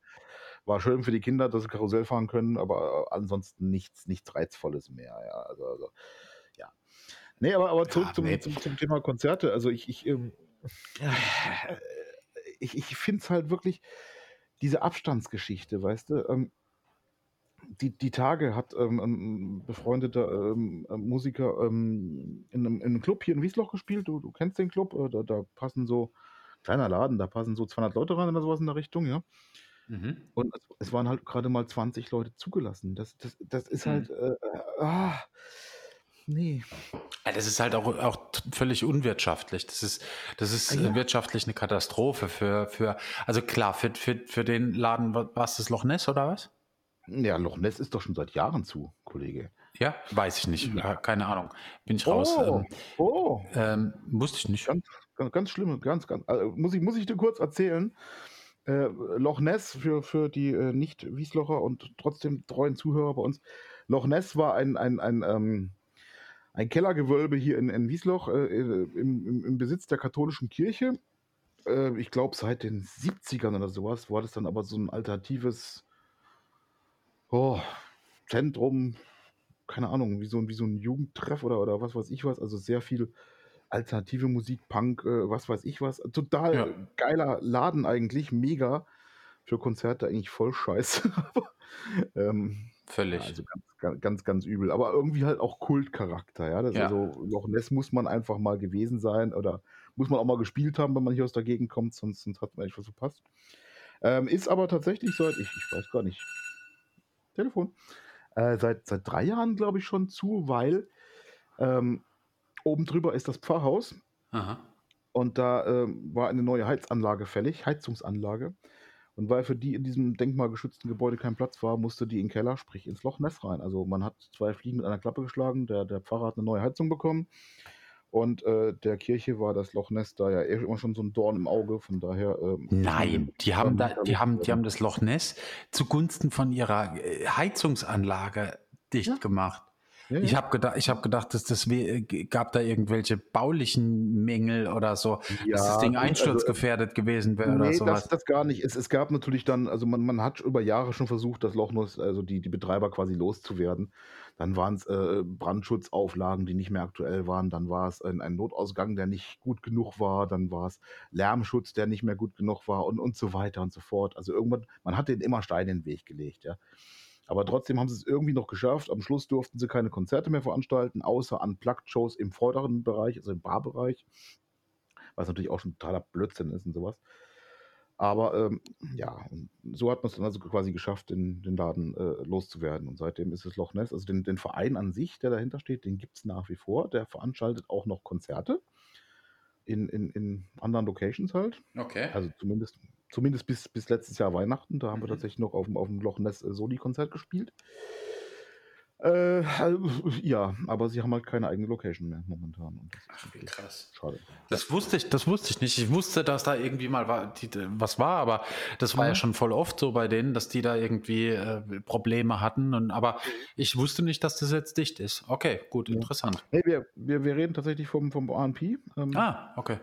war schön für die Kinder, dass sie Karussell fahren können, aber äh, ansonsten nichts, nichts Reizvolles mehr. Ja, also, also ja. Nee, aber, aber zurück ja, zum, nee. zum, zum, Thema Konzerte. Also ich, ich, ähm, ich, ich finde es halt wirklich, diese Abstandsgeschichte, weißt du, ähm, die, die Tage hat ähm, ein befreundeter ähm, äh, Musiker ähm, in, einem, in, einem, Club hier in Wiesloch gespielt. Du, du kennst den Club, äh, da, da, passen so, kleiner Laden, da passen so 200 Leute rein oder sowas in der Richtung, ja. Mhm. Und es, es, waren halt gerade mal 20 Leute zugelassen. Das, das, das ist mhm. halt, äh, äh, ah, nee. Ja, das ist halt auch, auch völlig unwirtschaftlich. Das ist, das ist ja. wirtschaftlich eine Katastrophe für, für also klar, für, für, für den Laden, war es das Loch Ness oder was? Ja, Loch Ness ist doch schon seit Jahren zu, Kollege. Ja, weiß ich nicht. Ja. Keine Ahnung. Bin ich raus. Oh, ähm, oh. Ähm, wusste ich nicht. Ganz, ganz, ganz schlimm, ganz, ganz. Also muss, ich, muss ich dir kurz erzählen. Äh, Loch Ness für, für die äh, Nicht-Wieslocher und trotzdem treuen Zuhörer bei uns. Loch Ness war ein, ein, ein, ähm, ein Kellergewölbe hier in, in Wiesloch äh, im, im, im, Besitz der katholischen Kirche. Äh, ich glaube, seit den 70ern oder sowas war das dann aber so ein alternatives oh, Zentrum, keine Ahnung, wie so, wie so ein Jugendtreff oder, oder was weiß ich was. Also sehr viel alternative Musik, Punk, äh, was weiß ich was. Total ja. geiler Laden eigentlich, mega. Für Konzerte eigentlich voll scheiße. ähm, Völlig. Also ganz, ganz, ganz übel. Aber irgendwie halt auch Kultcharakter, ja. Das ja. Also Loch Ness muss man einfach mal gewesen sein oder muss man auch mal gespielt haben, wenn man hier aus der Gegend kommt, sonst, sonst hat man echt was verpasst. Ähm, ist aber tatsächlich seit, ich, ich weiß gar nicht, Telefon, äh, seit, seit drei Jahren, glaube ich, schon zu, weil ähm, oben drüber ist das Pfarrhaus. Aha. Und da ähm, war eine neue Heizanlage fällig, Heizungsanlage. Und weil für die in diesem denkmalgeschützten Gebäude kein Platz war, musste die in den Keller, sprich ins Loch Ness rein. Also man hat zwei Fliegen mit einer Klappe geschlagen. Der, der Pfarrer hat eine neue Heizung bekommen. Und äh, der Kirche war das Loch Ness da ja eh immer schon so ein Dorn im Auge. Von daher. Ähm, Nein, die haben, da, die, haben, die haben das Loch Ness zugunsten von ihrer äh, Heizungsanlage dicht ja. gemacht. Ja, Ich habe gedacht, ich habe gedacht, dass das äh, gab da irgendwelche baulichen Mängel oder so, ja, dass das Ding also einsturzgefährdet also, gewesen wäre nee, oder sowas. Das, das gar nicht. Es, es gab natürlich dann, also man, man hat über Jahre schon versucht, das Loch, also die, die Betreiber quasi loszuwerden. Dann waren es äh, Brandschutzauflagen, die nicht mehr aktuell waren. Dann war es ein, ein, Notausgang, der nicht gut genug war. Dann war es Lärmschutz, der nicht mehr gut genug war und, und so weiter und so fort. Also irgendwann, man hat den immer Steine in den Weg gelegt, ja. Aber trotzdem haben sie es irgendwie noch geschafft. Am Schluss durften sie keine Konzerte mehr veranstalten, außer an Plugged-Shows im vorderen Bereich, also im Barbereich. Was natürlich auch schon totaler Blödsinn ist und sowas. Aber ähm, ja, so hat man es dann also quasi geschafft, den, den Laden äh, loszuwerden. Und seitdem ist es Loch Ness, also den, den Verein an sich, der dahinter steht, den gibt es nach wie vor. Der veranstaltet auch noch Konzerte in, in, in anderen Locations halt. Okay. Also zumindest zumindest bis, bis letztes Jahr Weihnachten. Da haben wir mhm. tatsächlich noch auf dem, auf dem Loch Ness äh, Sony-Konzert gespielt. Äh, ja, aber sie haben halt keine eigene Location mehr momentan. Ach, wie krass. Schade. Das wusste ich, das wusste ich nicht. Ich wusste, dass da irgendwie mal war, die, was war, aber das war ja. ja schon voll oft so bei denen, dass die da irgendwie äh, Probleme hatten. Und, aber ich wusste nicht, dass das jetzt dicht ist. Okay, gut, ja. interessant. Hey, wir, wir, wir reden tatsächlich vom, vom ANP. Ähm, ah, okay.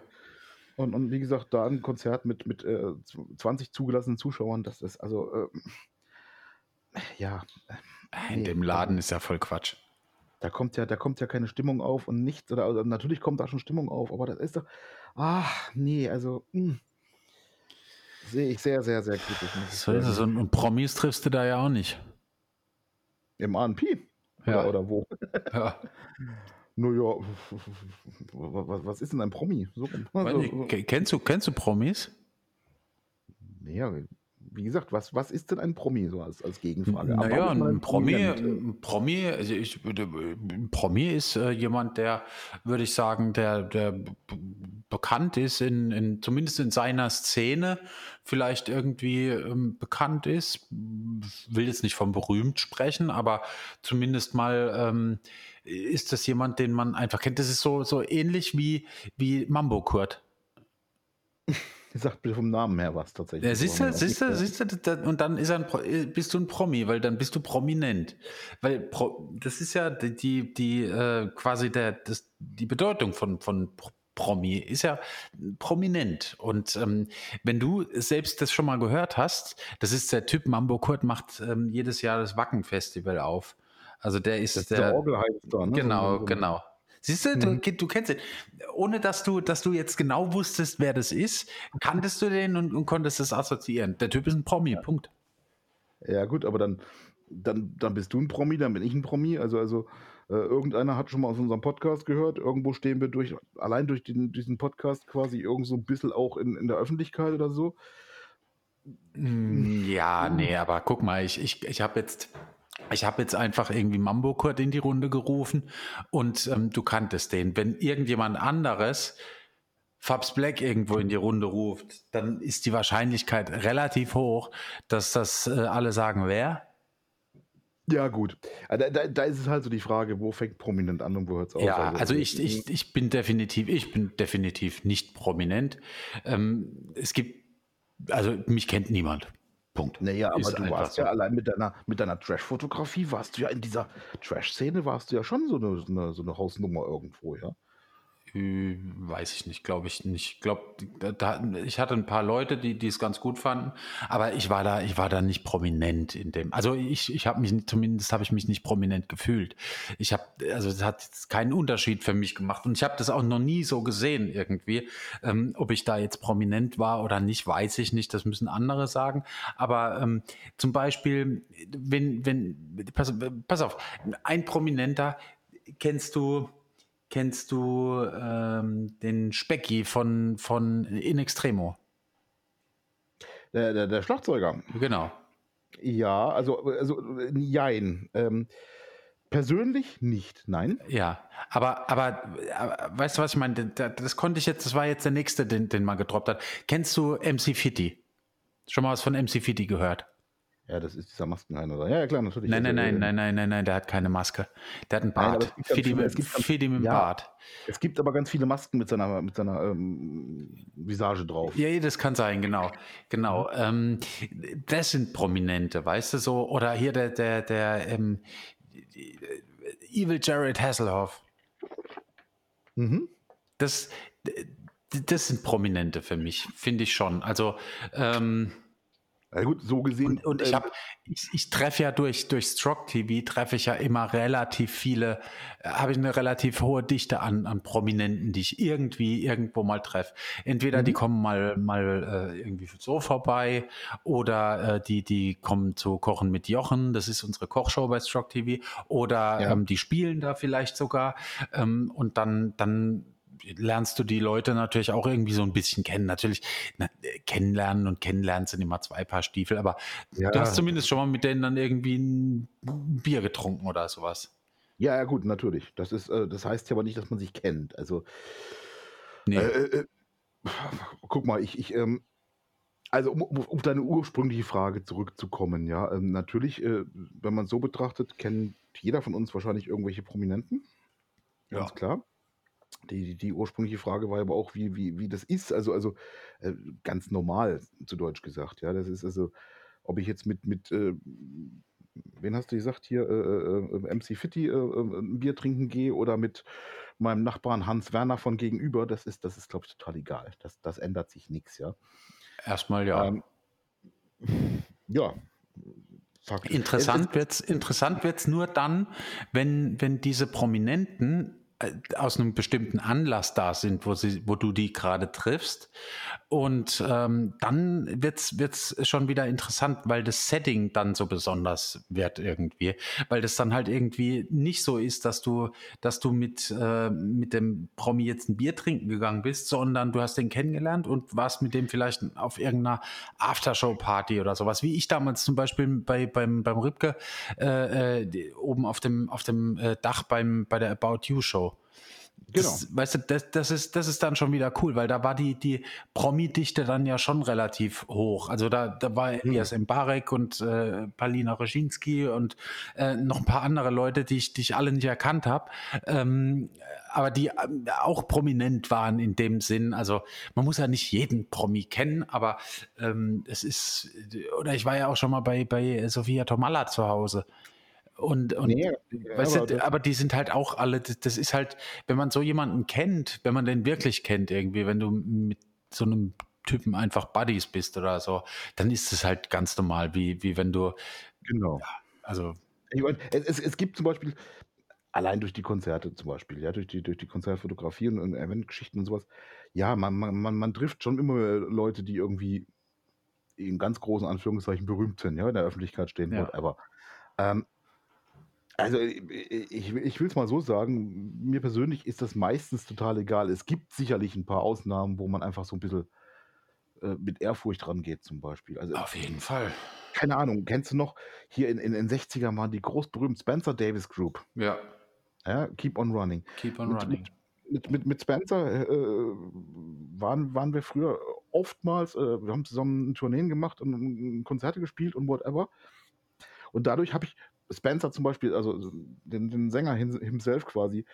Und, und wie gesagt, da ein Konzert mit, mit äh, 20 zugelassenen Zuschauern, das ist also, äh, ja. In nee, dem Laden ist ja voll Quatsch. Da kommt ja, da kommt ja keine Stimmung auf und nichts. Oder, oder natürlich kommt da schon Stimmung auf, aber das ist doch, ach, nee, also, hm. sehe ich sehr, sehr, sehr kritisch. So ist es. Und Promis triffst du da ja auch nicht. Im ANP? Ja. Oder, oder wo? Ja. Naja, was ist denn ein Promi? So, also, kennst, du, kennst du Promis? Naja, wie gesagt, was, was ist denn ein Promi so als, als Gegenfrage? Naja, ein Promi, ein Promi, also ich, ein Promi ist äh, jemand, der, würde ich sagen, der, der bekannt ist, in, in, zumindest in seiner Szene, vielleicht irgendwie ähm, bekannt ist. Will jetzt nicht vom berühmt sprechen, aber zumindest mal ähm, ist das jemand, den man einfach kennt. Das ist so, so ähnlich wie, wie Mambo Kurt. sagt mir vom Namen her was tatsächlich. Ja, siehst du, siehst du, siehst du, und dann ist ein, äh, bist du ein Promi, weil dann bist du prominent. Weil Pro, das ist ja die, die, die äh, quasi der, das, die Bedeutung von, von Promi ist ja prominent. Und ähm, wenn du selbst das schon mal gehört hast, das ist der Typ, Mambo Kurt macht ähm, jedes Jahr das Wacken-Festival auf. Also der ist, das der, der Orgelheimstar, ne? Genau, so, genau. Siehst du, mhm. du, du, kennst ihn. Ohne dass du, dass du jetzt genau wusstest, wer das ist, kanntest du den und, und konntest es assoziieren. Der Typ ist ein Promi, ja. Punkt. Ja, gut, aber dann, dann, dann bist du ein Promi, dann bin ich ein Promi. Also, also äh, irgendeiner hat schon mal aus unserem Podcast gehört. Irgendwo stehen wir durch, allein durch den, diesen Podcast quasi irgend so ein bisschen auch in, in der Öffentlichkeit oder so. Hm, ja, nee, aber guck mal, ich, ich, ich habe jetzt ich habe jetzt einfach irgendwie Mambo Kurt in die Runde gerufen und ähm, du kanntest den. Wenn irgendjemand anderes Fabs Black irgendwo in die Runde ruft, dann ist die Wahrscheinlichkeit relativ hoch, dass das äh, alle sagen, wer? Ja, gut. Ah, da, da, da, ist es halt so die Frage, wo fängt prominent an und wo hört es auf? Ja, also, also ich, ich, ich bin definitiv, ich bin definitiv nicht prominent. Ähm, es gibt, also mich kennt niemand. Punkt. Naja, aber ist du warst so. ja allein mit deiner, mit deiner Trash-Fotografie, warst du ja in dieser Trash-Szene, warst du ja schon so eine, so eine, so eine Hausnummer irgendwo, ja? Äh, weiß ich nicht, glaube ich nicht. Ich glaube, ich hatte ein paar Leute, die, die es ganz gut fanden, aber ich war da, ich war da nicht prominent in dem. Also ich, ich habe mich zumindest habe ich mich nicht prominent gefühlt. Ich habe, also es hat keinen Unterschied für mich gemacht und ich habe das auch noch nie so gesehen irgendwie. Ähm, ob ich da jetzt prominent war oder nicht, weiß ich nicht. Das müssen andere sagen. Aber ähm, zum Beispiel, wenn, wenn, pass, pass auf, ein Prominenter kennst du kennst du ähm, den Specki von, von In Extremo? Der, der, der Schlagzeuger. Genau. Ja, also, also jein. Ähm, persönlich nicht, nein. Ja, aber, aber, aber, weißt du, was ich meine? Das, das, konnte ich jetzt, das war jetzt der nächste, den, den man gedroppt hat. Kennst du MC Fitty? Schon mal was von MC Fitty gehört? Ja, das ist dieser Maskenhain, oder? Ja, ja, klar, natürlich. Nein, nein, nein, nein, nein, nein, nein, der hat keine Maske. Der hat einen Bart. Fidi mit, ja, Bart. Es gibt aber ganz viele Masken mit seiner, mit seiner ähm, Visage drauf. Ja, das kann sein, genau. Genau. Ähm, das sind Prominente, weißt du so? Oder hier der, der, der ähm, Evil Jared Hasselhoff. Mhm. Das, das sind Prominente für mich, finde ich schon. Also, ähm, ja gut, so gesehen. Und, und ich, ähm, hab, ich, ich treffe ja durch, durch Stroke TV, treffe ich ja immer relativ viele, äh, habe ich eine relativ hohe Dichte an, an Prominenten, die ich irgendwie irgendwo mal treffe. Entweder mhm. die kommen mal, mal äh, irgendwie so vorbei oder äh, die, die kommen zu Kochen mit Jochen, das ist unsere Kochshow bei Stroke TV, oder ja. ähm, die spielen da vielleicht sogar. Ähm, und dann, dann lernst du die Leute natürlich auch irgendwie so ein bisschen kennen. Natürlich na, kennenlernen und kennenlernen sind immer zwei Paar Stiefel, aber ja. du hast zumindest schon mal mit denen dann irgendwie ein Bier getrunken oder sowas. Ja, ja, gut, natürlich. Das ist, äh, das heißt ja aber nicht, dass man sich kennt. Also, nee. Äh, äh, guck mal, ich, ich, ähm, also um, um, auf deine ursprüngliche Frage zurückzukommen, ja, ähm, natürlich, äh, wenn man so betrachtet, kennt jeder von uns wahrscheinlich irgendwelche Prominenten. Ganz ja. klar. Die, die ursprüngliche Frage war aber auch, wie, wie, wie das ist. Also, also äh, ganz normal, zu Deutsch gesagt. Ja, das ist also, ob ich jetzt mit, mit äh, wen hast du gesagt hier, äh, äh, äh MC Fitti äh, ein Bier trinken gehe oder mit meinem Nachbarn Hans Werner von gegenüber, das ist, das ist, glaube ich, total egal. Das, das ändert sich nichts, ja. Erstmal ja. Ähm, ja. Fakt. Interessant wird es interessant wird's nur dann, wenn, wenn diese Prominenten aus einem bestimmten Anlass da sind, wo, sie, wo du die gerade triffst. Und ähm, dann wird's wird's schon wieder interessant, weil das Setting dann so besonders wird irgendwie. Weil das dann halt irgendwie nicht so ist, dass du, dass du mit, äh, mit dem Promi jetzt ein Bier trinken gegangen bist, sondern du hast den kennengelernt und warst mit dem vielleicht auf irgendeiner Aftershow-Party oder sowas. Wie ich damals zum Beispiel bei, beim, beim Rübke äh, äh, oben auf dem, auf dem äh, Dach beim, bei der About You Show. Genau. Das, weißt du, das, das, ist, das ist dann schon wieder cool, weil da war die, die Promi-Dichte dann ja schon relativ hoch. Also da, da war Elias mhm. Mbarek und äh, Palina Reschinski und äh, noch ein paar andere Leute, die ich, die ich alle nicht erkannt habe. Ähm, aber die äh, auch prominent waren in dem Sinn. Also man muss ja nicht jeden Promi kennen, aber ähm, es ist, oder ich war ja auch schon mal bei, bei Sophia Tomalla zu Hause. Und, und nee, weißt aber, du, aber die sind halt auch alle, das ist halt, wenn man so jemanden kennt, wenn man den wirklich kennt irgendwie, wenn du mit so einem Typen einfach Buddies bist oder so, dann ist es halt ganz normal, wie, wie wenn du. Genau. Ja, also. Ich meine, es, es gibt zum Beispiel, allein durch die Konzerte zum Beispiel, ja, durch die, durch die Konzertfotografie und, und Eventgeschichten und sowas, ja, man, man, man, man trifft schon immer Leute, die irgendwie in ganz großen Anführungszeichen berühmt sind, ja, in der Öffentlichkeit stehen, ja. whatever. Ähm, also äh, ich, ich will es mal so sagen, mir persönlich ist das meistens total egal. Es gibt sicherlich ein paar Ausnahmen, wo man einfach so ein bisschen äh, mit Ehrfurcht rangeht zum Beispiel. Also, Auf jeden Fall. Keine Ahnung, kennst du noch, hier in, in den 60ern waren die großberühmten Spencer Davis Group. Ja. Ja, Keep on Running. Keep on mit, Running. Mit, mit, mit Spencer äh, waren, waren wir früher oftmals, äh, wir haben zusammen Tourneen gemacht und Konzerte gespielt und whatever. Und dadurch habe ich Spencer zum Beispiel, also den, den Sänger himself quasi,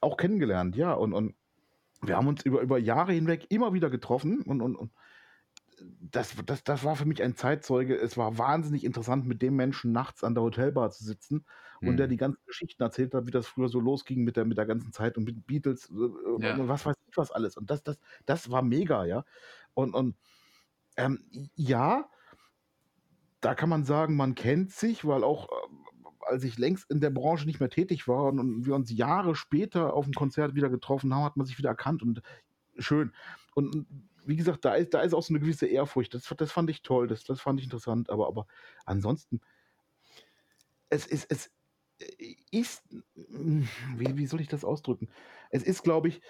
auch kennengelernt, ja. Und, und wir haben uns über, über Jahre hinweg immer wieder getroffen und, und, und das, das, das war für mich ein Zeitzeuge. Es war wahnsinnig interessant, mit dem Menschen nachts an der Hotelbar zu sitzen mhm. und der die ganzen Geschichten erzählt hat, wie das früher so losging mit der, mit der ganzen Zeit und mit Beatles äh, ja. und was weiß ich was alles. Und das, das, das war mega, ja. Und, und ähm, ja, da kann man sagen, man kennt sich, weil auch ähm, als ich längst in der Branche nicht mehr tätig war und, wir uns Jahre später auf dem Konzert wieder getroffen haben, hat man sich wieder erkannt und schön. Und wie gesagt, da ist, da ist auch so eine gewisse Ehrfurcht. Das, das fand ich toll, das, das fand ich interessant, aber, aber ansonsten, es ist, es ist, wie, wie soll ich das ausdrücken? Es ist, glaube ich,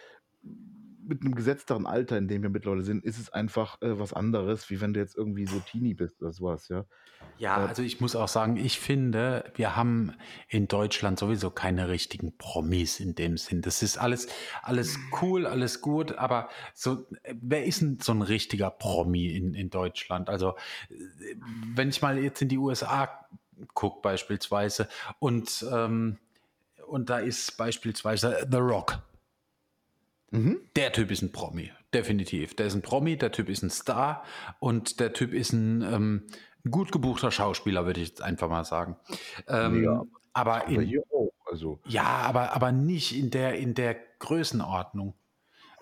mit einem gesetzteren Alter, in dem wir mittlerweile sind, ist es einfach äh, was anderes, wie wenn du jetzt irgendwie so Teenie bist oder sowas, ja. Ja, äh, also ich muss auch sagen, ich finde, wir haben in Deutschland sowieso keine richtigen Promis in dem Sinn. Das ist alles, alles cool, alles gut, aber so, wer ist denn so ein richtiger Promi in, in Deutschland? Also, wenn ich mal jetzt in die USA gucke beispielsweise und, ähm, und da ist beispielsweise The Rock Mhm. Der Typ ist ein Promi, definitiv. Der ist ein Promi, der Typ ist ein Star und der Typ ist ein ähm, gut gebuchter Schauspieler, würde ich jetzt einfach mal sagen. Ähm, ja, aber, in, hier auch, also. Ja, aber, aber nicht in der, in der Größenordnung.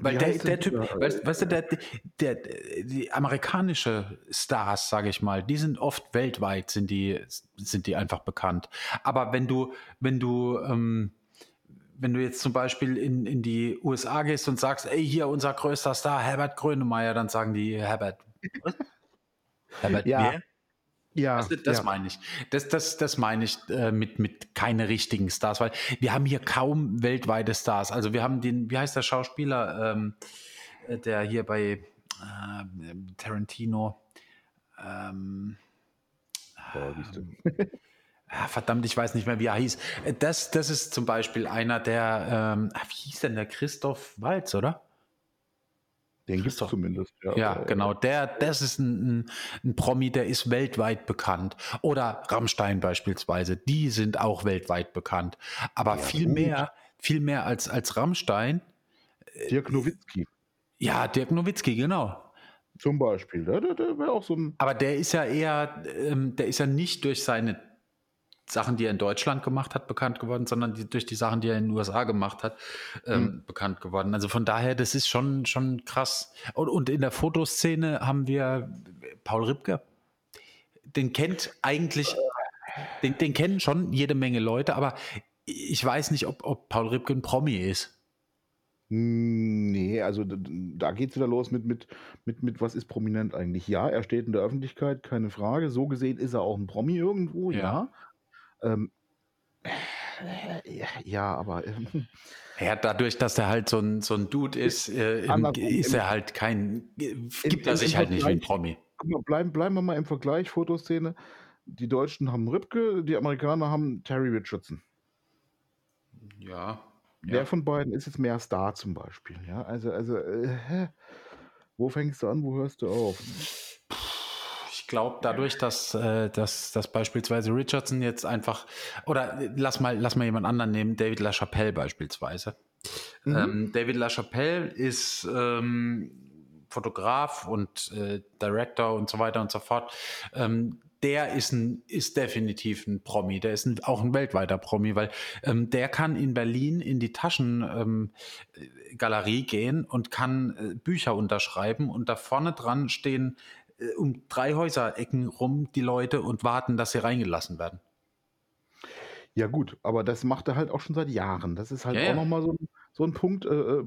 Weil der, der Typ, weißt, weißt, du, der, der, die amerikanische Stars, sage ich mal, die sind oft weltweit, sind die, sind die einfach bekannt. Aber wenn du, wenn du, ähm, wenn du jetzt zum Beispiel in, in die USA gehst und sagst, ey, hier unser größter Star, Herbert Grönemeyer, dann sagen die, Herbert, Herbert, ja. wer? Ja, das, das ja. meine ich. Das, das, das meine ich äh, mit, mit keine richtigen Stars, weil wir haben hier kaum weltweite Stars. Also wir haben den, wie heißt der Schauspieler, ähm, äh, der hier bei äh, Tarantino ähm, oh, Ah, verdammt, ich weiß nicht mehr, wie er hieß. Äh, das, das ist zum Beispiel einer der, ähm, ah, wie hieß denn der Christoph Walz, oder? Den gibt es zumindest. Ja, ja genau. Der, das ist ein, ein, ein, Promi, der ist weltweit bekannt. Oder Rammstein beispielsweise, die sind auch weltweit bekannt. Aber ja, viel gut. mehr, viel mehr als, als Rammstein. Äh, Dirk Nowitzki. Ja, Dirk Nowitzki, genau. Zum Beispiel. Der, der, der wäre auch so ein. Aber der ist ja eher, ähm, der ist ja nicht durch seine Sachen, die er in Deutschland gemacht hat, bekannt geworden, sondern die, durch die Sachen, die er in den USA gemacht hat, ähm, mhm. bekannt geworden. Also von daher, das ist schon, schon krass. Und, und in der Fotoszene haben wir Paul Ripke. Den kennt eigentlich, den, den kennen schon jede Menge Leute, aber ich weiß nicht, ob, ob Paul Ripke ein Promi ist. Nee, also da geht es wieder los mit mit mit mit was ist prominent eigentlich? Ja, er steht in der Öffentlichkeit, keine Frage. So gesehen ist er auch ein Promi irgendwo, ja. Ja. Ähm, äh, ja, aber, ähm Ja, dadurch, dass er halt so ein so 'n Dude ist, äh, ist er halt kein äh, gibt er sich halt nicht wie ein Promi. Guck mal, bleiben bleiben wir mal im Vergleich, Fotoszene. Die Deutschen haben Ripke, die Amerikaner haben Terry Richardson. Ja. Wer von beiden ist jetzt mehr Star zum Beispiel? Ja, also, also, äh, wo fängst du an, wo hörst du auf? Ich glaube, dadurch, dass, äh, dass, dass beispielsweise Richardson jetzt einfach, oder lass mal, lass mal jemand anderen nehmen, David LaChapelle beispielsweise. Mhm. Ähm, David LaChapelle ist ähm, Fotograf und äh, Director und so weiter und so fort. Ähm, der ist, ein, ist definitiv ein Promi, der ist ein, auch ein weltweiter Promi, weil ähm, der kann in Berlin in die Taschengalerie ähm, gehen und kann äh, Bücher unterschreiben und da vorne dran stehen äh, um drei Häuserecken rum die Leute und warten, dass sie reingelassen werden. Ja gut, aber das macht er halt auch schon seit Jahren. Das ist halt ja, auch ja. nochmal so, so ein Punkt, äh, äh,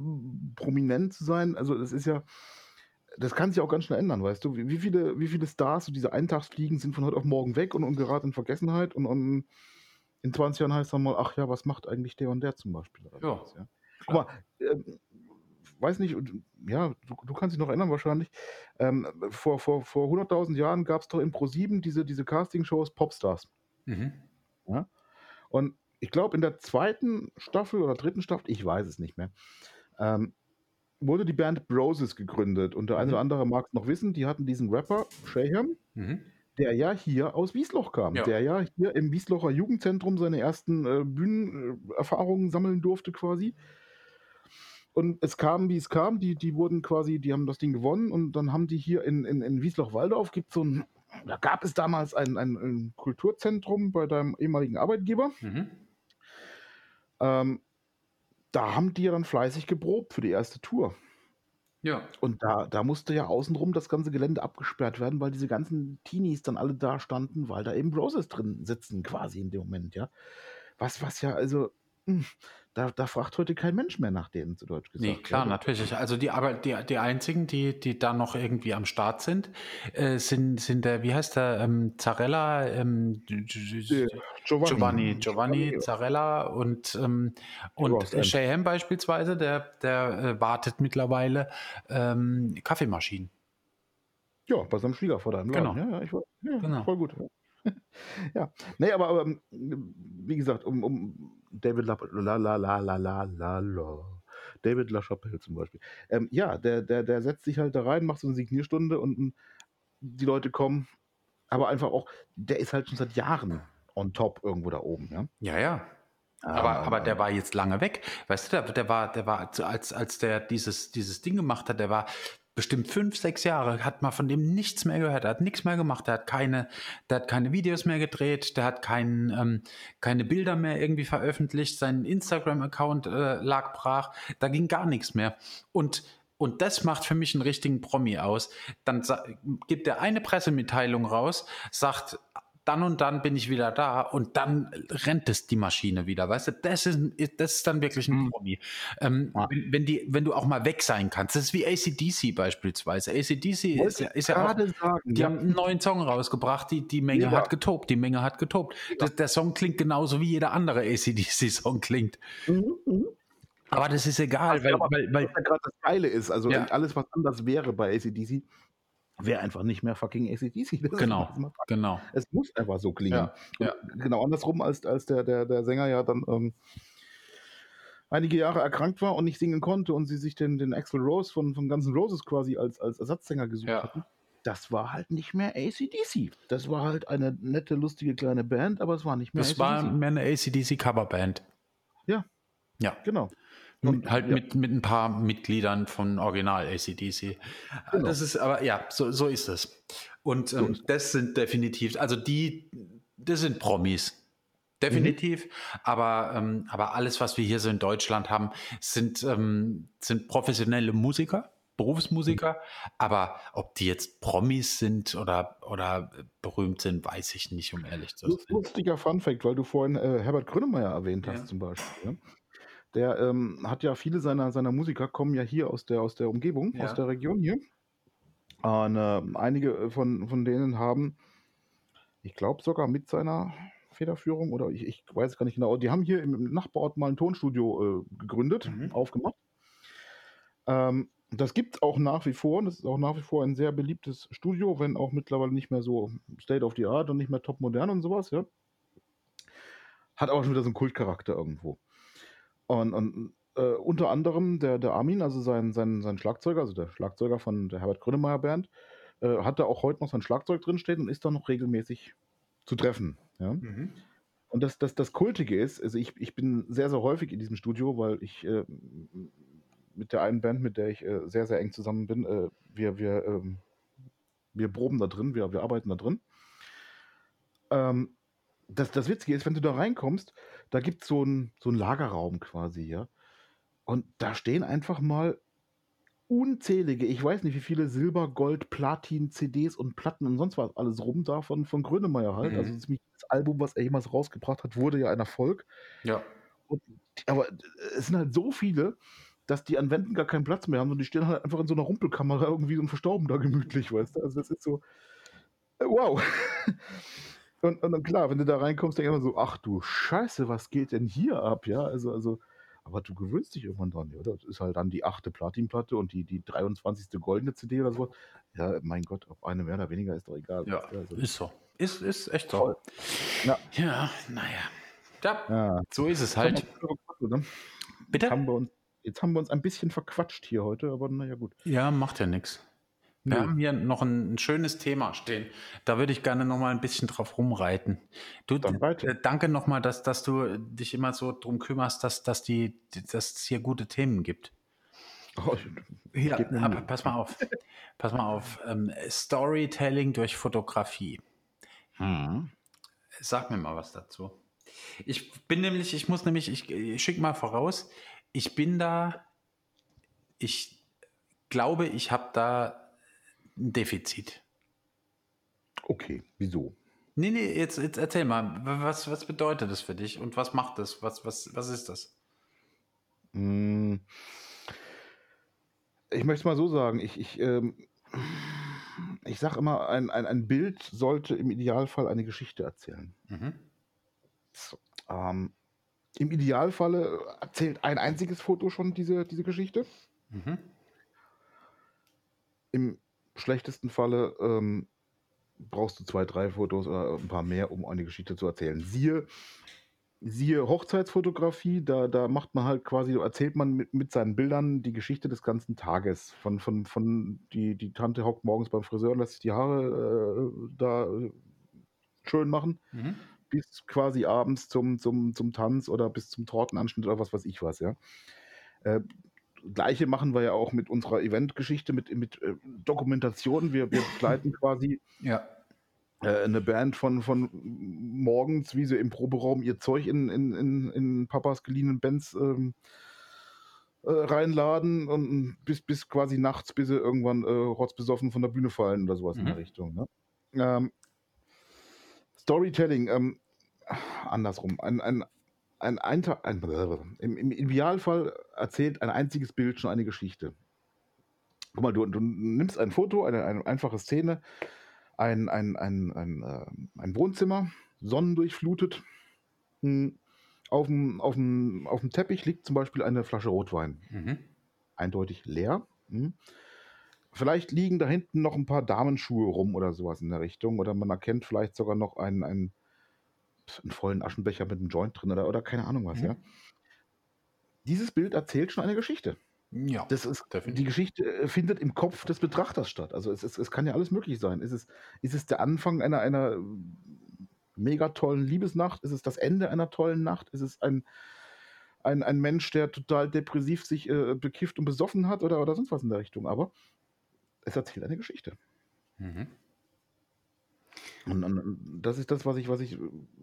prominent zu sein. Also das ist ja, das kann sich auch ganz schnell ändern, weißt du? Wie, viele, wie viele Stars, so diese Eintagsfliegen, sind von heute auf morgen weg und, und geraten in Vergessenheit und, und in 20 Jahren heißt dann mal, ach ja, was macht eigentlich der und der zum Beispiel? Ja. Ja? Aber äh, weiß nicht, ja, du, du, kannst dich noch erinnern wahrscheinlich. Ähm, vor vor, vor 100.000 Jahren gab es doch in Pro7 diese, diese Castingshows Popstars. Mhm. Ja? Und ich glaube, in der zweiten Staffel oder dritten Staffel, ich weiß es nicht mehr, ähm, wurde die Band Broses gegründet. Und der eine mhm. oder andere mag es noch wissen, die hatten diesen Rapper, Shayham, mhm. der ja hier aus Wiesloch kam, ja. der ja hier im Wieslocher Jugendzentrum seine ersten äh, Bühnenerfahrungen sammeln durfte quasi. Und es kam, wie es kam, die, die wurden quasi, die haben das Ding gewonnen und dann haben die hier in, in, in Wiesloch-Waldorf, gibt so ein, da gab es damals ein, ein, ein Kulturzentrum bei deinem ehemaligen Arbeitgeber. Mhm. Ähm, da haben die ja dann fleißig geprobt für die erste Tour. Ja. Und da, da musste ja außenrum das ganze Gelände abgesperrt werden, weil diese ganzen Teenies dann alle da standen, weil da eben Broses drin sitzen, quasi in dem Moment, ja. Was, was ja, also, hm, da, da fragt heute kein Mensch mehr nach denen, zu Deutsch gesagt. Nee, klar, ja. natürlich. Also die, aber die, die einzigen, die, die da noch irgendwie am Start sind, äh, sind, sind der, wie heißt der, ähm, Zarella, ähm, Giovanni, Giovanni, Giovanni Zarella und, ähm, und Shayham beispielsweise, der, der äh, wartet mittlerweile ähm, Kaffeemaschinen. Ja, bei seinem Schwiegervater. Genau. Ja, ja, ich war, ja, genau. voll gut. ja, nee, aber, aber wie gesagt, um, um David La, la, la, la, la, la, la, la. David LaChapelle zum Beispiel. Ähm, ja, der, der, der setzt sich halt da rein, macht so eine Signierstunde und die Leute kommen, aber einfach auch, der ist halt schon seit Jahren on top irgendwo da oben, ja. Ja, ja. Aber, aber der war jetzt lange weg. Weißt du, der, der war, der war, als, als der dieses, dieses Ding gemacht hat, der war, bestimmt fünf, sechs Jahre, hat man von dem nichts mehr gehört. Er hat nichts mehr gemacht. Er hat keine, der hat keine Videos mehr gedreht. Der hat kein, ähm, keine Bilder mehr irgendwie veröffentlicht. Sein Instagram-Account äh, lag brach. Da ging gar nichts mehr. Und und das macht für mich einen richtigen Promi aus. Dann gibt er eine Pressemitteilung raus, sagt, dann und dann bin ich wieder da und dann rennt es die Maschine wieder. Weißt du, das ist, das ist dann wirklich ein mhm. Promi. Ähm, ja. wenn, wenn, die, wenn du auch mal weg sein kannst, das ist wie ACDC beispielsweise. ACDC ist, ja, ist ja auch, sagen, die ja. haben einen neuen Song rausgebracht, die, die Menge hat getobt, die Menge hat getobt. Das, der Song klingt genauso wie jeder andere ACDC-Song klingt. Mhm, mh. Aber das ist egal, weil, weil, weil, weil gerade das Geile ist. Also alles, was anders wäre bei ACDC, wäre einfach nicht mehr fucking ACDC. Das genau, genau. Es muss einfach so klingen. Ja, ja. Genau andersrum, als, als der, der, der Sänger ja dann ähm, einige Jahre erkrankt war und nicht singen konnte und sie sich den, den Axel Rose von, von Guns N' Roses quasi als, als Ersatzsänger gesucht ja. hatten. Das war halt nicht mehr ACDC. Das war halt eine nette, lustige kleine Band, aber es war nicht mehr Das AC/DC. war mehr eine ACDC-Coverband. Ja. Ja. Genau. Und halt ja. mit, mit ein paar Mitgliedern von Original ACDC. Genau. Das ist aber, ja, so, so ist es. Und ähm, das sind definitiv, also die, das sind Promis. Definitiv. Mhm. Aber, ähm, aber alles, was wir hier so in Deutschland haben, sind, ähm, sind professionelle Musiker. Berufsmusiker, mhm. aber ob die jetzt Promis sind oder, oder berühmt sind, weiß ich nicht, um ehrlich zu sein. Lustiger Funfact, weil du vorhin äh, Herbert Grönemeyer erwähnt hast, ja. zum Beispiel. Ja? Der ähm, hat ja viele seiner, seiner Musiker kommen ja hier aus der, aus der Umgebung, ja. aus der Region hier. Und äh, einige von, von denen haben, ich glaube sogar mit seiner Federführung oder ich, ich weiß gar nicht genau, die haben hier im Nachbarort mal ein Tonstudio äh, gegründet, mhm. aufgemacht. Ähm, das gibt es auch nach wie vor. Das ist auch nach wie vor ein sehr beliebtes Studio, wenn auch mittlerweile nicht mehr so State of the Art und nicht mehr top modern und sowas, ja. Hat aber schon wieder so einen Kultcharakter irgendwo. Und, und äh, unter anderem der, der Armin, also sein, sein, sein Schlagzeuger, also der Schlagzeuger von der Herbert Grönemeyer Band, äh, hat da auch heute noch sein Schlagzeug drinstehen und ist da noch regelmäßig zu treffen. Ja? Mhm. Und das, das, das Kultige ist, also ich, ich bin sehr, sehr häufig in diesem Studio, weil ich äh, mit der einen Band, mit der ich äh, sehr, sehr eng zusammen bin, äh, wir, wir, ähm, wir proben da drin, wir, wir arbeiten da drin. Ähm, das, das Witzige ist, wenn du da reinkommst, da gibt so es ein, so einen Lagerraum quasi, ja. Und da stehen einfach mal unzählige, ich weiß nicht, wie viele Silber, Gold, Platin, CDs und Platten und sonst was alles rum da von, von Grönemeyer halt. Also mhm. Also das Album, was er jemals rausgebracht hat, wurde ja ein Erfolg. Ja. Und, aber es sind halt so viele, dass die an Wänden gar keinen Platz mehr haben und die stehen halt einfach in so einer Rumpelkamera irgendwie und verstorben da gemütlich, weißt du? Also das ist so, äh, wow. Und, und klar, wenn du da reinkommst, denkst du immer so, ach du Scheiße, was geht denn hier ab? Ja, also, also, aber du gewöhnst dich irgendwann dran, oder? Das ist halt dann die achte Platinplatte und die, die 23. goldene CD oder so. Ja, mein Gott, ob eine mehr oder weniger ist doch egal. Ja, also, ist so. Ist, ist echt so. Ja, ja naja. Ja, ja, so ist es halt. Bitte? Haben wir uns Jetzt haben wir uns ein bisschen verquatscht hier heute, aber naja, gut. Ja, macht ja nichts. Wir haben hier noch ein, ein, schönes Thema stehen. Da würde ich gerne noch mal ein bisschen drauf rumreiten. Du, danke noch mal, dass, dass du dich immer so drum kümmerst, dass, dass, die, dass es hier gute Themen gibt. Oh, ja, aber pass mal auf. pass mal auf. Ähm, Storytelling durch Fotografie. Hm. Sag mir mal was dazu. Ich bin nämlich, ich muss nämlich, ich, ich schicke mal voraus, ich bin da, ich glaube, ich habe da ein Defizit. Okay, wieso? Nee, nee, jetzt, jetzt erzähl mal, was, was bedeutet das für dich und was macht das? Was, was, was ist das? Hm. Ich möchte es mal so sagen, ich, ich, ähm, ich sage immer, ein, ein, ein Bild sollte im Idealfall eine Geschichte erzählen. Mhm. So, ähm, im Idealfalle erzählt ein einziges Foto schon diese, diese Geschichte. Mhm. Im schlechtesten Falle ähm, brauchst du zwei, drei Fotos oder ein paar mehr, um eine Geschichte zu erzählen. Siehe, siehe Hochzeitsfotografie, da, da macht man halt quasi, erzählt man mit, mit seinen Bildern die Geschichte des ganzen Tages. Von, von, von die, die Tante hockt morgens beim Friseur und lässt sich die Haare äh, da schön machen. Mhm bis quasi abends zum, zum, zum Tanz oder bis zum Tortenanschnitt oder was weiß ich was, ja. Äh, Gleiche machen wir ja auch mit unserer Eventgeschichte, mit, mit äh, Dokumentation. Wir, wir begleiten quasi ja. äh, eine Band von, von morgens, wie sie im Proberaum ihr Zeug in, in, in, in Papas geliehenen Bands ähm, äh, reinladen und bis, bis quasi nachts, bis sie irgendwann äh, rotzbesoffen von der Bühne fallen oder sowas mhm. in der mhm. Richtung. Ne? Ähm, Storytelling. Ähm, andersrum. Ein, ein, ein, ein, ein im, im, Idealfall erzählt ein einziges Bild schon eine Geschichte. Guck mal, du, du nimmst ein Foto, eine, eine einfache Szene, ein, ein, ein, ein, äh, ein Wohnzimmer, sonnendurchflutet. Hm, auf dem, auf, dem, auf dem Teppich liegt zum Beispiel eine Flasche Rotwein. Mhm. Eindeutig leer. Hm. Vielleicht liegen da hinten noch ein paar Damenschuhe rum oder sowas in der Richtung. Oder man erkennt vielleicht sogar noch einen, einen einen vollen Aschenbecher mit einem Joint drin oder, oder keine Ahnung was, mhm. ja. Dieses Bild erzählt schon eine Geschichte. Ja, das ist, die Geschichte äh, findet im Kopf des Betrachters statt. Also es, ist, es kann ja alles möglich sein. Ist es, ist es der Anfang einer, einer mega tollen Liebesnacht? Ist es das Ende einer tollen Nacht? Ist es ein, ein, ein Mensch, der total depressiv sich äh, bekifft und besoffen hat oder, oder sonst was in der Richtung? Aber es erzählt eine Geschichte. Mhm. Und, und, das ist das, was ich, was ich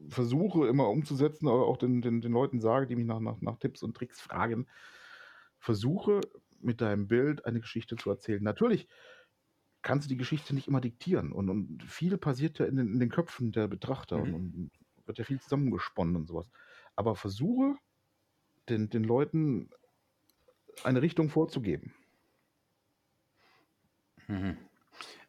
versuche immer umzusetzen, aber auch den, den, den Leuten sage, die mich nach, nach, nach Tipps und Tricks fragen. Versuche mit deinem Bild eine Geschichte zu erzählen. Natürlich kannst du die Geschichte nicht immer diktieren und, und viel passiert ja in den, in den Köpfen der Betrachter mhm. und, und, wird ja viel zusammengesponnen und sowas. Aber versuche den, den Leuten eine Richtung vorzugeben. Mhm.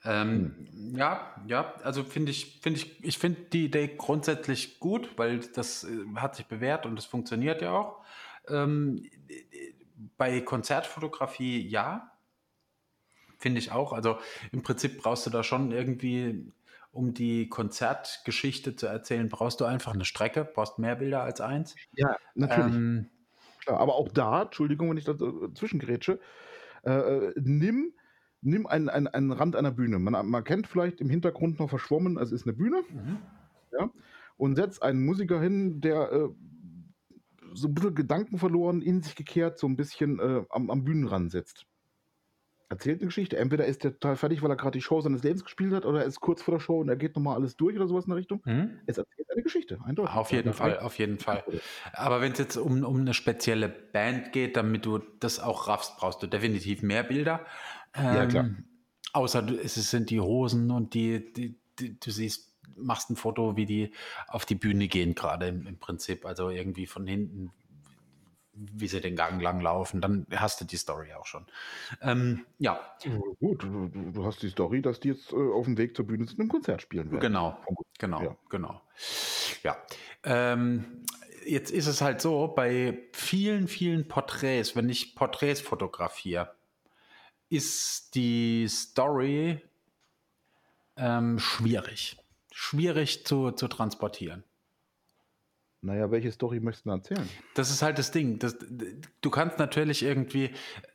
Ähm, hm. Ja, ja, also finde ich, finde ich, ich finde die Idee grundsätzlich gut, weil das äh, hat sich bewährt und es funktioniert ja auch. Ähm, bei Konzertfotografie ja, finde ich auch. Also im Prinzip brauchst du da schon irgendwie, um die Konzertgeschichte zu erzählen, brauchst du einfach eine Strecke, brauchst mehr Bilder als eins. Ja, natürlich. Ähm, Klar, aber auch da, Entschuldigung, wenn ich da zwischengrätsche, äh, äh, nimm nimm einen, einen, einen Rand einer Bühne. Man, man kennt vielleicht im Hintergrund noch verschwommen, es ist eine Bühne. Mhm. Ja, und setz einen Musiker hin, der äh, so ein bisschen Gedanken verloren, in sich gekehrt, so ein bisschen äh, am, am Bühnenrand sitzt. Erzählt eine Geschichte. Entweder ist er total fertig, weil er gerade die Show seines Lebens gespielt hat, oder er ist kurz vor der Show und er geht nochmal alles durch oder sowas in der Richtung. Mhm. Es erzählt eine Geschichte, eindeutig. Auf jeden Fall, auf jeden Fall. Aber wenn es jetzt um, um eine spezielle Band geht, damit du das auch raffst, brauchst du definitiv mehr Bilder. Ähm, ja, klar. Ähm, außer es sind die Hosen und die, die, die, du siehst, machst ein Foto, wie die auf die Bühne gehen, gerade im, im Prinzip. Also irgendwie von hinten, wie sie den Gang lang laufen, dann hast du die Story auch schon. Ähm, ja. Gut, du, du, hast die Story, dass die jetzt äh, auf dem Weg zur Bühne zu einem Konzert spielen werden. Genau, genau, ja. genau. Ja. Ähm, jetzt ist es halt so, bei vielen, vielen Porträts, wenn ich Porträts fotografiere, ist die Story ähm, schwierig. Schwierig zu, zu transportieren. Naja, welche Story möchtest du erzählen? Das ist halt das Ding. Das, du kannst natürlich irgendwie,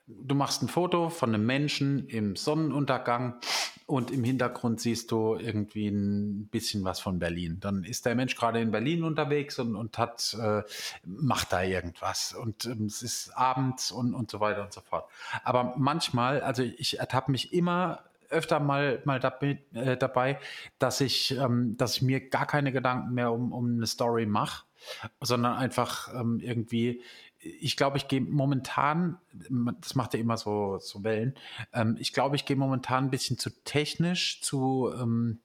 du machst ein Foto von einem Menschen im Sonnenuntergang und im Hintergrund siehst du irgendwie ein bisschen was von Berlin. Dann ist der Mensch gerade in Berlin unterwegs und, und hat, äh, macht da irgendwas und ähm, es ist abends und, und so weiter und so fort. Aber manchmal, also ich ertappe mich immer öfter mal, mal dabei, äh, dabei dass ich, ähm, dass ich mir gar keine Gedanken mehr um, um eine Story mache sondern einfach ähm, irgendwie, ich glaube, ich gehe momentan, das macht ja immer so, so Wellen, ähm, ich glaube, ich gehe momentan ein bisschen zu technisch, zu, ähm,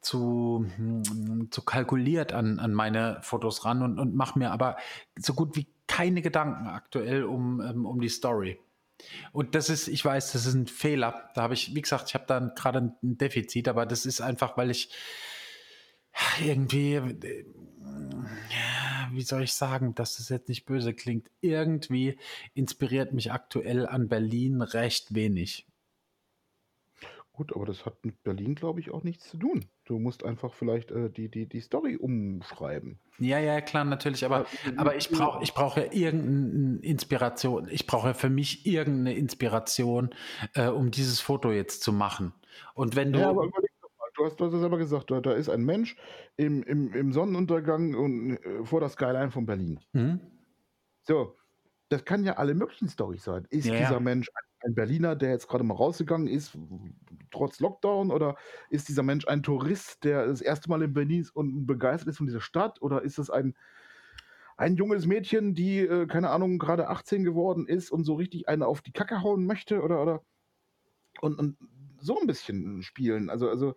zu, hm, zu kalkuliert an, an meine Fotos ran und, und mache mir aber so gut wie keine Gedanken aktuell um, ähm, um die Story. Und das ist, ich weiß, das ist ein Fehler. Da habe ich, wie gesagt, ich habe da gerade ein Defizit, aber das ist einfach, weil ich irgendwie, äh, wie soll ich sagen, dass das jetzt nicht böse klingt, irgendwie inspiriert mich aktuell an Berlin recht wenig. Gut, aber das hat mit Berlin, glaube ich, auch nichts zu tun. Du musst einfach vielleicht äh, die, die, die Story umschreiben. Ja, ja, klar, natürlich. Aber, aber ich brauche ich brauch ja irgendeine Inspiration. Ich brauche ja für mich irgendeine Inspiration, äh, um dieses Foto jetzt zu machen. Und wenn du. Ja, aber überleg du hast, du hast es selber gesagt, da, da ist ein Mensch im, im, im Sonnenuntergang und äh, vor der Skyline von Berlin. Mhm. So, das kann ja alle möglichen Storys sein. Ist ja, dieser ja. Mensch ein Berliner, der jetzt gerade mal rausgegangen ist, trotz Lockdown, oder ist dieser Mensch ein Tourist, der das erste Mal in Berlin ist und begeistert ist von dieser Stadt, oder ist es ein, ein junges Mädchen, die, äh, keine Ahnung, gerade 18 geworden ist und so richtig eine auf die Kacke hauen möchte, oder, oder und, und so ein bisschen spielen. Also, also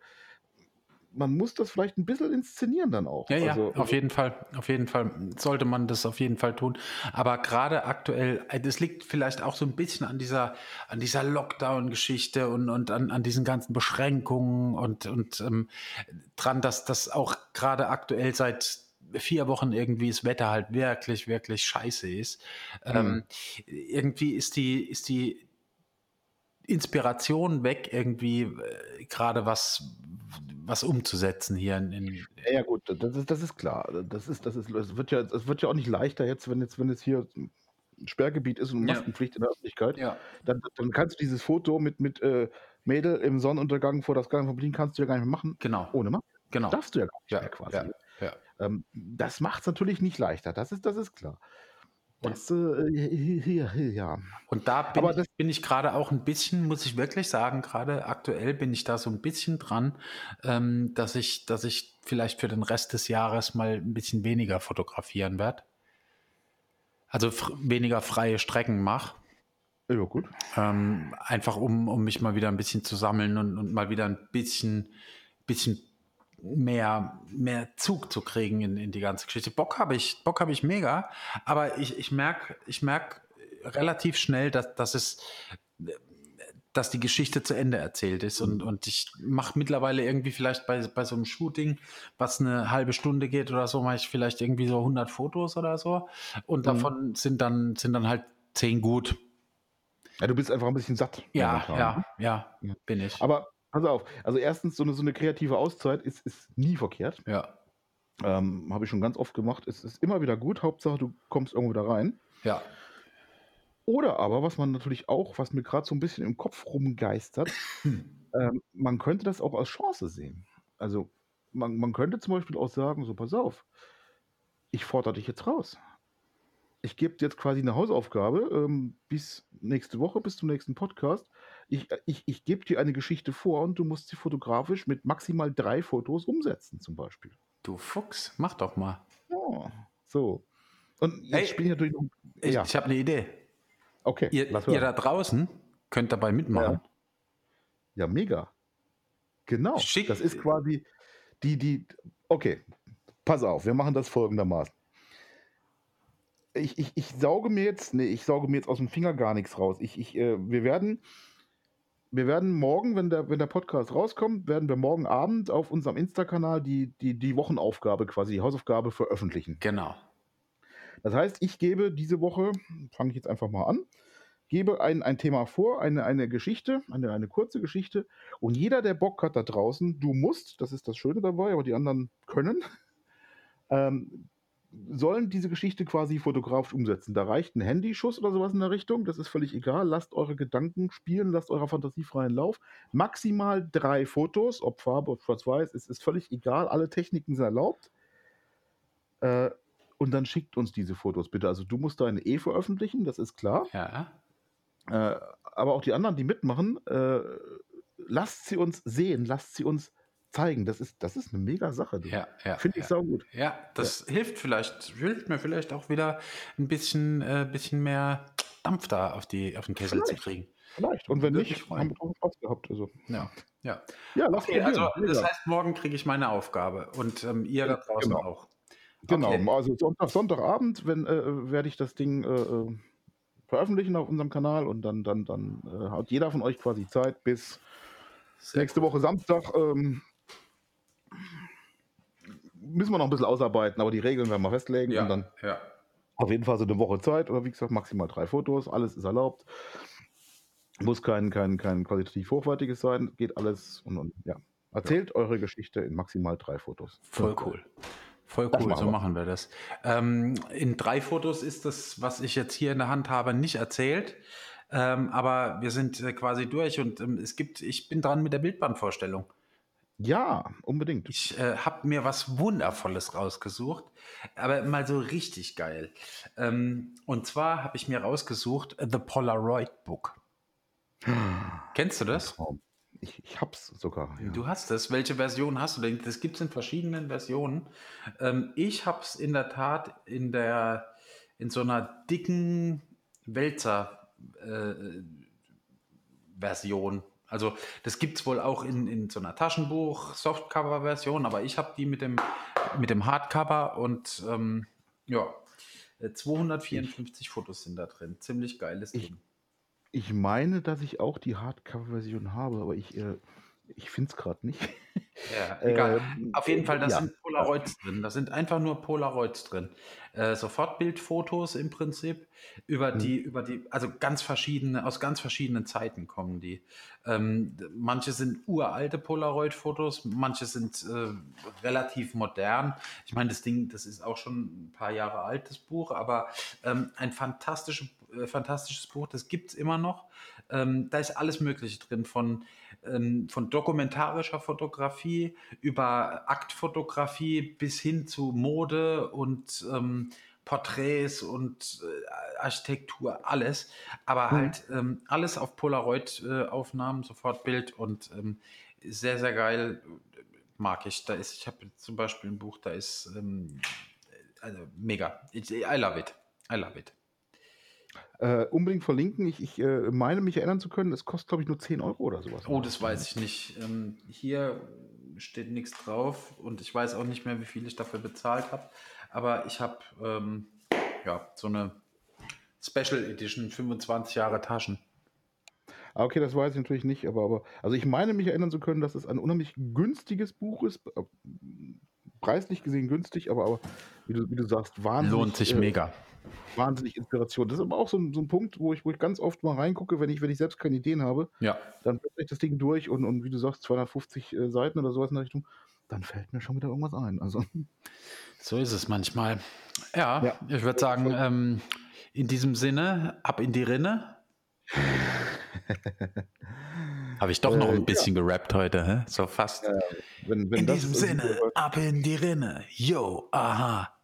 man muss das vielleicht ein bisschen inszenieren dann auch. Ja, ja, also, auf jeden Fall. Auf jeden Fall sollte man das auf jeden Fall tun. Aber gerade aktuell, äh, das liegt vielleicht auch so ein bisschen an dieser, an dieser Lockdown-Geschichte und, und an, an diesen ganzen Beschränkungen und, und ähm, dran, dass das auch gerade aktuell seit vier Wochen irgendwie das Wetter halt wirklich, wirklich scheiße ist. Mhm. Ähm, irgendwie ist die, ist die Inspiration weg, irgendwie äh, gerade was, was umzusetzen hier in, in ja, gut, das ist, das ist klar. Das ist, das ist, es wird ja, es wird ja auch nicht leichter jetzt, wenn jetzt, wenn jetzt hier ein Sperrgebiet ist und Maskenpflicht ja. in der Öffentlichkeit, ja. dann, dann kannst du dieses Foto mit, mit äh, Mädel im Sonnenuntergang vor das von Berlin kannst du ja gar nicht mehr machen. Genau. Ohne Maske. Genau. Das darfst du ja gar nicht ja, mehr quasi. Ja, ähm, das macht es natürlich nicht leichter, das ist, das ist klar. Das, äh, ja. Und da bin, ich, bin ich gerade auch ein bisschen, muss ich wirklich sagen, gerade aktuell bin ich da so ein bisschen dran, ähm, dass ich, dass ich vielleicht für den Rest des Jahres mal ein bisschen weniger fotografieren werde. Also weniger freie Strecken mache. Ja, gut. Ähm, einfach um, um mich mal wieder ein bisschen zu sammeln und, und mal wieder ein bisschen, bisschen mehr, mehr Zug zu kriegen in, in die ganze Geschichte. Bock habe ich, Bock habe ich mega, aber ich, ich merke ich merk relativ schnell, dass, dass es dass die Geschichte zu Ende erzählt ist. Und, und ich mache mittlerweile irgendwie vielleicht bei, bei so einem Shooting, was eine halbe Stunde geht oder so, mache ich vielleicht irgendwie so 100 Fotos oder so. Und mhm. davon sind dann, sind dann halt 10 gut. Ja, du bist einfach ein bisschen satt. Ja, ja, ja, ja, bin ich. Aber pass auf, also erstens, so eine, so eine kreative Auszeit ist, ist nie verkehrt. Ja. Ähm, Habe ich schon ganz oft gemacht. Es ist immer wieder gut. Hauptsache, du kommst irgendwo da rein. Ja. Oder aber, was man natürlich auch, was mir gerade so ein bisschen im Kopf rumgeistert, ähm, man könnte das auch als Chance sehen. Also man, man könnte zum Beispiel auch sagen, so pass auf, ich fordere dich jetzt raus. Ich gebe dir jetzt quasi eine Hausaufgabe ähm, bis nächste Woche, bis zum nächsten Podcast. Ich, äh, ich, ich gebe dir eine Geschichte vor und du musst sie fotografisch mit maximal drei Fotos umsetzen, zum Beispiel. Du Fuchs, mach doch mal. Ja, so. Und jetzt hey, spiele ich natürlich noch. Ja. Ich, ich habe eine Idee. Okay. Ihr, ihr da draußen könnt dabei mitmachen. Ja, ja mega. Genau. Schick. Das ist quasi die, die. Okay, pass auf, wir machen das folgendermaßen. Ich, ich, ich sauge mir jetzt, nee, ich sauge mir jetzt aus dem Finger gar nichts raus. Ich, ich, äh, wir werden, wir werden morgen, wenn der, wenn der Podcast rauskommt, werden wir morgen Abend auf unserem Insta-Kanal die, die, die Wochenaufgabe, quasi die Hausaufgabe veröffentlichen. Genau. Das heißt, ich gebe diese Woche, fange ich jetzt einfach mal an, gebe ein, ein Thema vor, eine, eine Geschichte, eine, eine kurze Geschichte. Und jeder, der Bock hat da draußen, du musst, das ist das Schöne dabei, aber die anderen können, ähm, sollen diese Geschichte quasi fotografisch umsetzen. Da reicht ein Handyschuss oder sowas in der Richtung, das ist völlig egal. Lasst eure Gedanken spielen, lasst eurer Fantasie freien Lauf. Maximal drei Fotos, ob Farbe, ob Schwarz-Weiß, es ist völlig egal. Alle Techniken sind erlaubt. Äh, und dann schickt uns diese Fotos bitte. Also du musst deine eh veröffentlichen, das ist klar. Ja. Äh, aber auch die anderen, die mitmachen, äh, lasst sie uns sehen, lasst sie uns zeigen. Das ist, das ist eine mega Sache. Ja, ja, Finde ich ja. saugut. Ja, das ja. hilft vielleicht, hilft mir vielleicht auch wieder ein bisschen, äh, bisschen mehr Dampf da auf, die, auf den Kessel vielleicht. zu kriegen. Vielleicht. Und wenn nicht, haben wir Spaß gehabt. Also. Ja, ja. Ja, lass okay, also, Das heißt, morgen kriege ich meine Aufgabe und ähm, ihr da draußen genau. auch. Genau, okay. also Sonntag, Sonntagabend wenn, äh, werde ich das Ding äh, äh, veröffentlichen auf unserem Kanal und dann, dann, dann äh, hat jeder von euch quasi Zeit bis Sehr nächste Woche Samstag. Ähm, müssen wir noch ein bisschen ausarbeiten, aber die Regeln werden wir festlegen ja, und dann ja. auf jeden Fall so eine Woche Zeit oder wie gesagt maximal drei Fotos, alles ist erlaubt. Muss kein, kein, kein qualitativ hochwertiges sein, geht alles und, und ja. Erzählt ja. eure Geschichte in maximal drei Fotos. Voll cool. Voll cool, machen so machen wir das. Ähm, in drei Fotos ist das, was ich jetzt hier in der Hand habe, nicht erzählt. Ähm, aber wir sind äh, quasi durch und ähm, es gibt, ich bin dran mit der Bildbandvorstellung. Ja, unbedingt. Ich äh, habe mir was Wundervolles rausgesucht, aber mal so richtig geil. Ähm, und zwar habe ich mir rausgesucht The Polaroid Book. Kennst du das? Ich, ich hab's sogar. Ja. Du hast es. Welche Version hast du denn? Das gibt es in verschiedenen Versionen. Ähm, ich hab's in der Tat in der in so einer dicken Wälzer äh, Version. Also das gibt es wohl auch in, in so einer Taschenbuch, Softcover-Version, aber ich habe die mit dem, mit dem Hardcover und ähm, ja, 254 ich, Fotos sind da drin. Ziemlich geiles Ding. Ich meine, dass ich auch die Hardcover-Version habe, aber ich, äh, ich finde es gerade nicht. Ja, egal. Ähm, Auf jeden Fall, da ja. sind Polaroids drin. Da sind einfach nur Polaroids drin. Äh, Sofortbildfotos im Prinzip über hm. die, über die, also ganz verschiedene, aus ganz verschiedenen Zeiten kommen die. Ähm, manche sind uralte Polaroid-Fotos, manche sind äh, relativ modern. Ich meine, das Ding, das ist auch schon ein paar Jahre alt, das Buch, aber ähm, ein fantastisches, äh, fantastisches Buch, das gibt es immer noch. Ähm, da ist alles Mögliche drin, von, ähm, von dokumentarischer Fotografie über Aktfotografie bis hin zu Mode und ähm, Porträts und äh, Architektur, alles. Aber mhm. halt ähm, alles auf Polaroid-Aufnahmen, äh, sofort Bild und ähm, sehr, sehr geil. Mag ich. Da ist, ich habe zum Beispiel ein Buch, da ist ähm, also mega. I love it. I love it. Äh, unbedingt verlinken. Ich, ich äh, meine mich erinnern zu können, es kostet, glaube ich, nur 10 Euro oder sowas. Oh, das weiß ich nicht. Ähm, hier steht nichts drauf und ich weiß auch nicht mehr, wie viel ich dafür bezahlt habe. Aber ich habe ähm, ja, so eine Special Edition, 25 Jahre Taschen. Ah, okay, das weiß ich natürlich nicht, aber, aber also ich meine mich erinnern zu können, dass es ein unheimlich günstiges Buch ist. Äh, preislich gesehen günstig, aber, aber wie, du, wie du sagst, wahnsinnig. Lohnt sich äh, mega. Wahnsinnig Inspiration. Das ist aber auch so ein, so ein Punkt, wo ich, wo ich ganz oft mal reingucke, wenn ich, wenn ich selbst keine Ideen habe. Ja. Dann blätter ich das Ding durch und, und wie du sagst, 250 äh, Seiten oder sowas in der Richtung, dann fällt mir schon wieder irgendwas ein. Also. So ist es manchmal. Ja, ja. ich würde sagen, ähm, in diesem Sinne, ab in die Rinne. Habe ich doch noch ein äh, bisschen ja. gerappt heute, hä? so fast. Ja, wenn, wenn in diesem Sinne, ab in die Rinne. Yo, aha.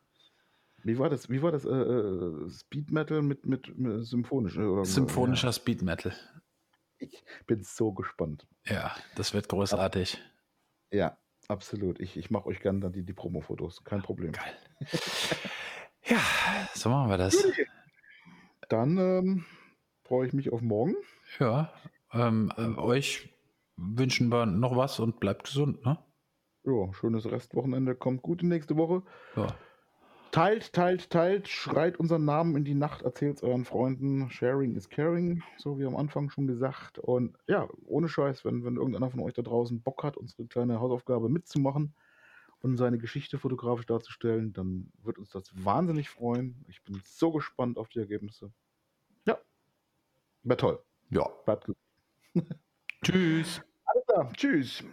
Wie war das? Wie war das? Äh, äh Speed Metal mit, mit, mit symphonisch? Oder Symphonischer ja. Speed Metal. Ich bin so gespannt. Ja, das wird großartig. Ja, absolut. Ich, ich mache euch gerne dann die, die Promo-Fotos. Kein Problem. Geil. ja, so machen wir das. Dann ähm, freue ich mich auf morgen. Ja, ähm, äh, euch wünschen wir noch was und bleibt gesund, ne? Ja, schönes Restwochenende. Kommt gut in nächste Woche. Ja. Teilt, teilt, teilt, schreit unseren Namen in die Nacht, erzählt es euren Freunden. Sharing is caring, so wie am Anfang schon gesagt. Und ja, ohne Scheiß, wenn, wenn irgendeiner von euch da draußen Bock hat, unsere kleine Hausaufgabe mitzumachen und seine Geschichte fotografisch darzustellen, dann wird uns das wahnsinnig freuen. Ich bin so gespannt auf die Ergebnisse. Ja, wäre toll. Ja. Bleibt gut. Tschüss. Alles klar, tschüss.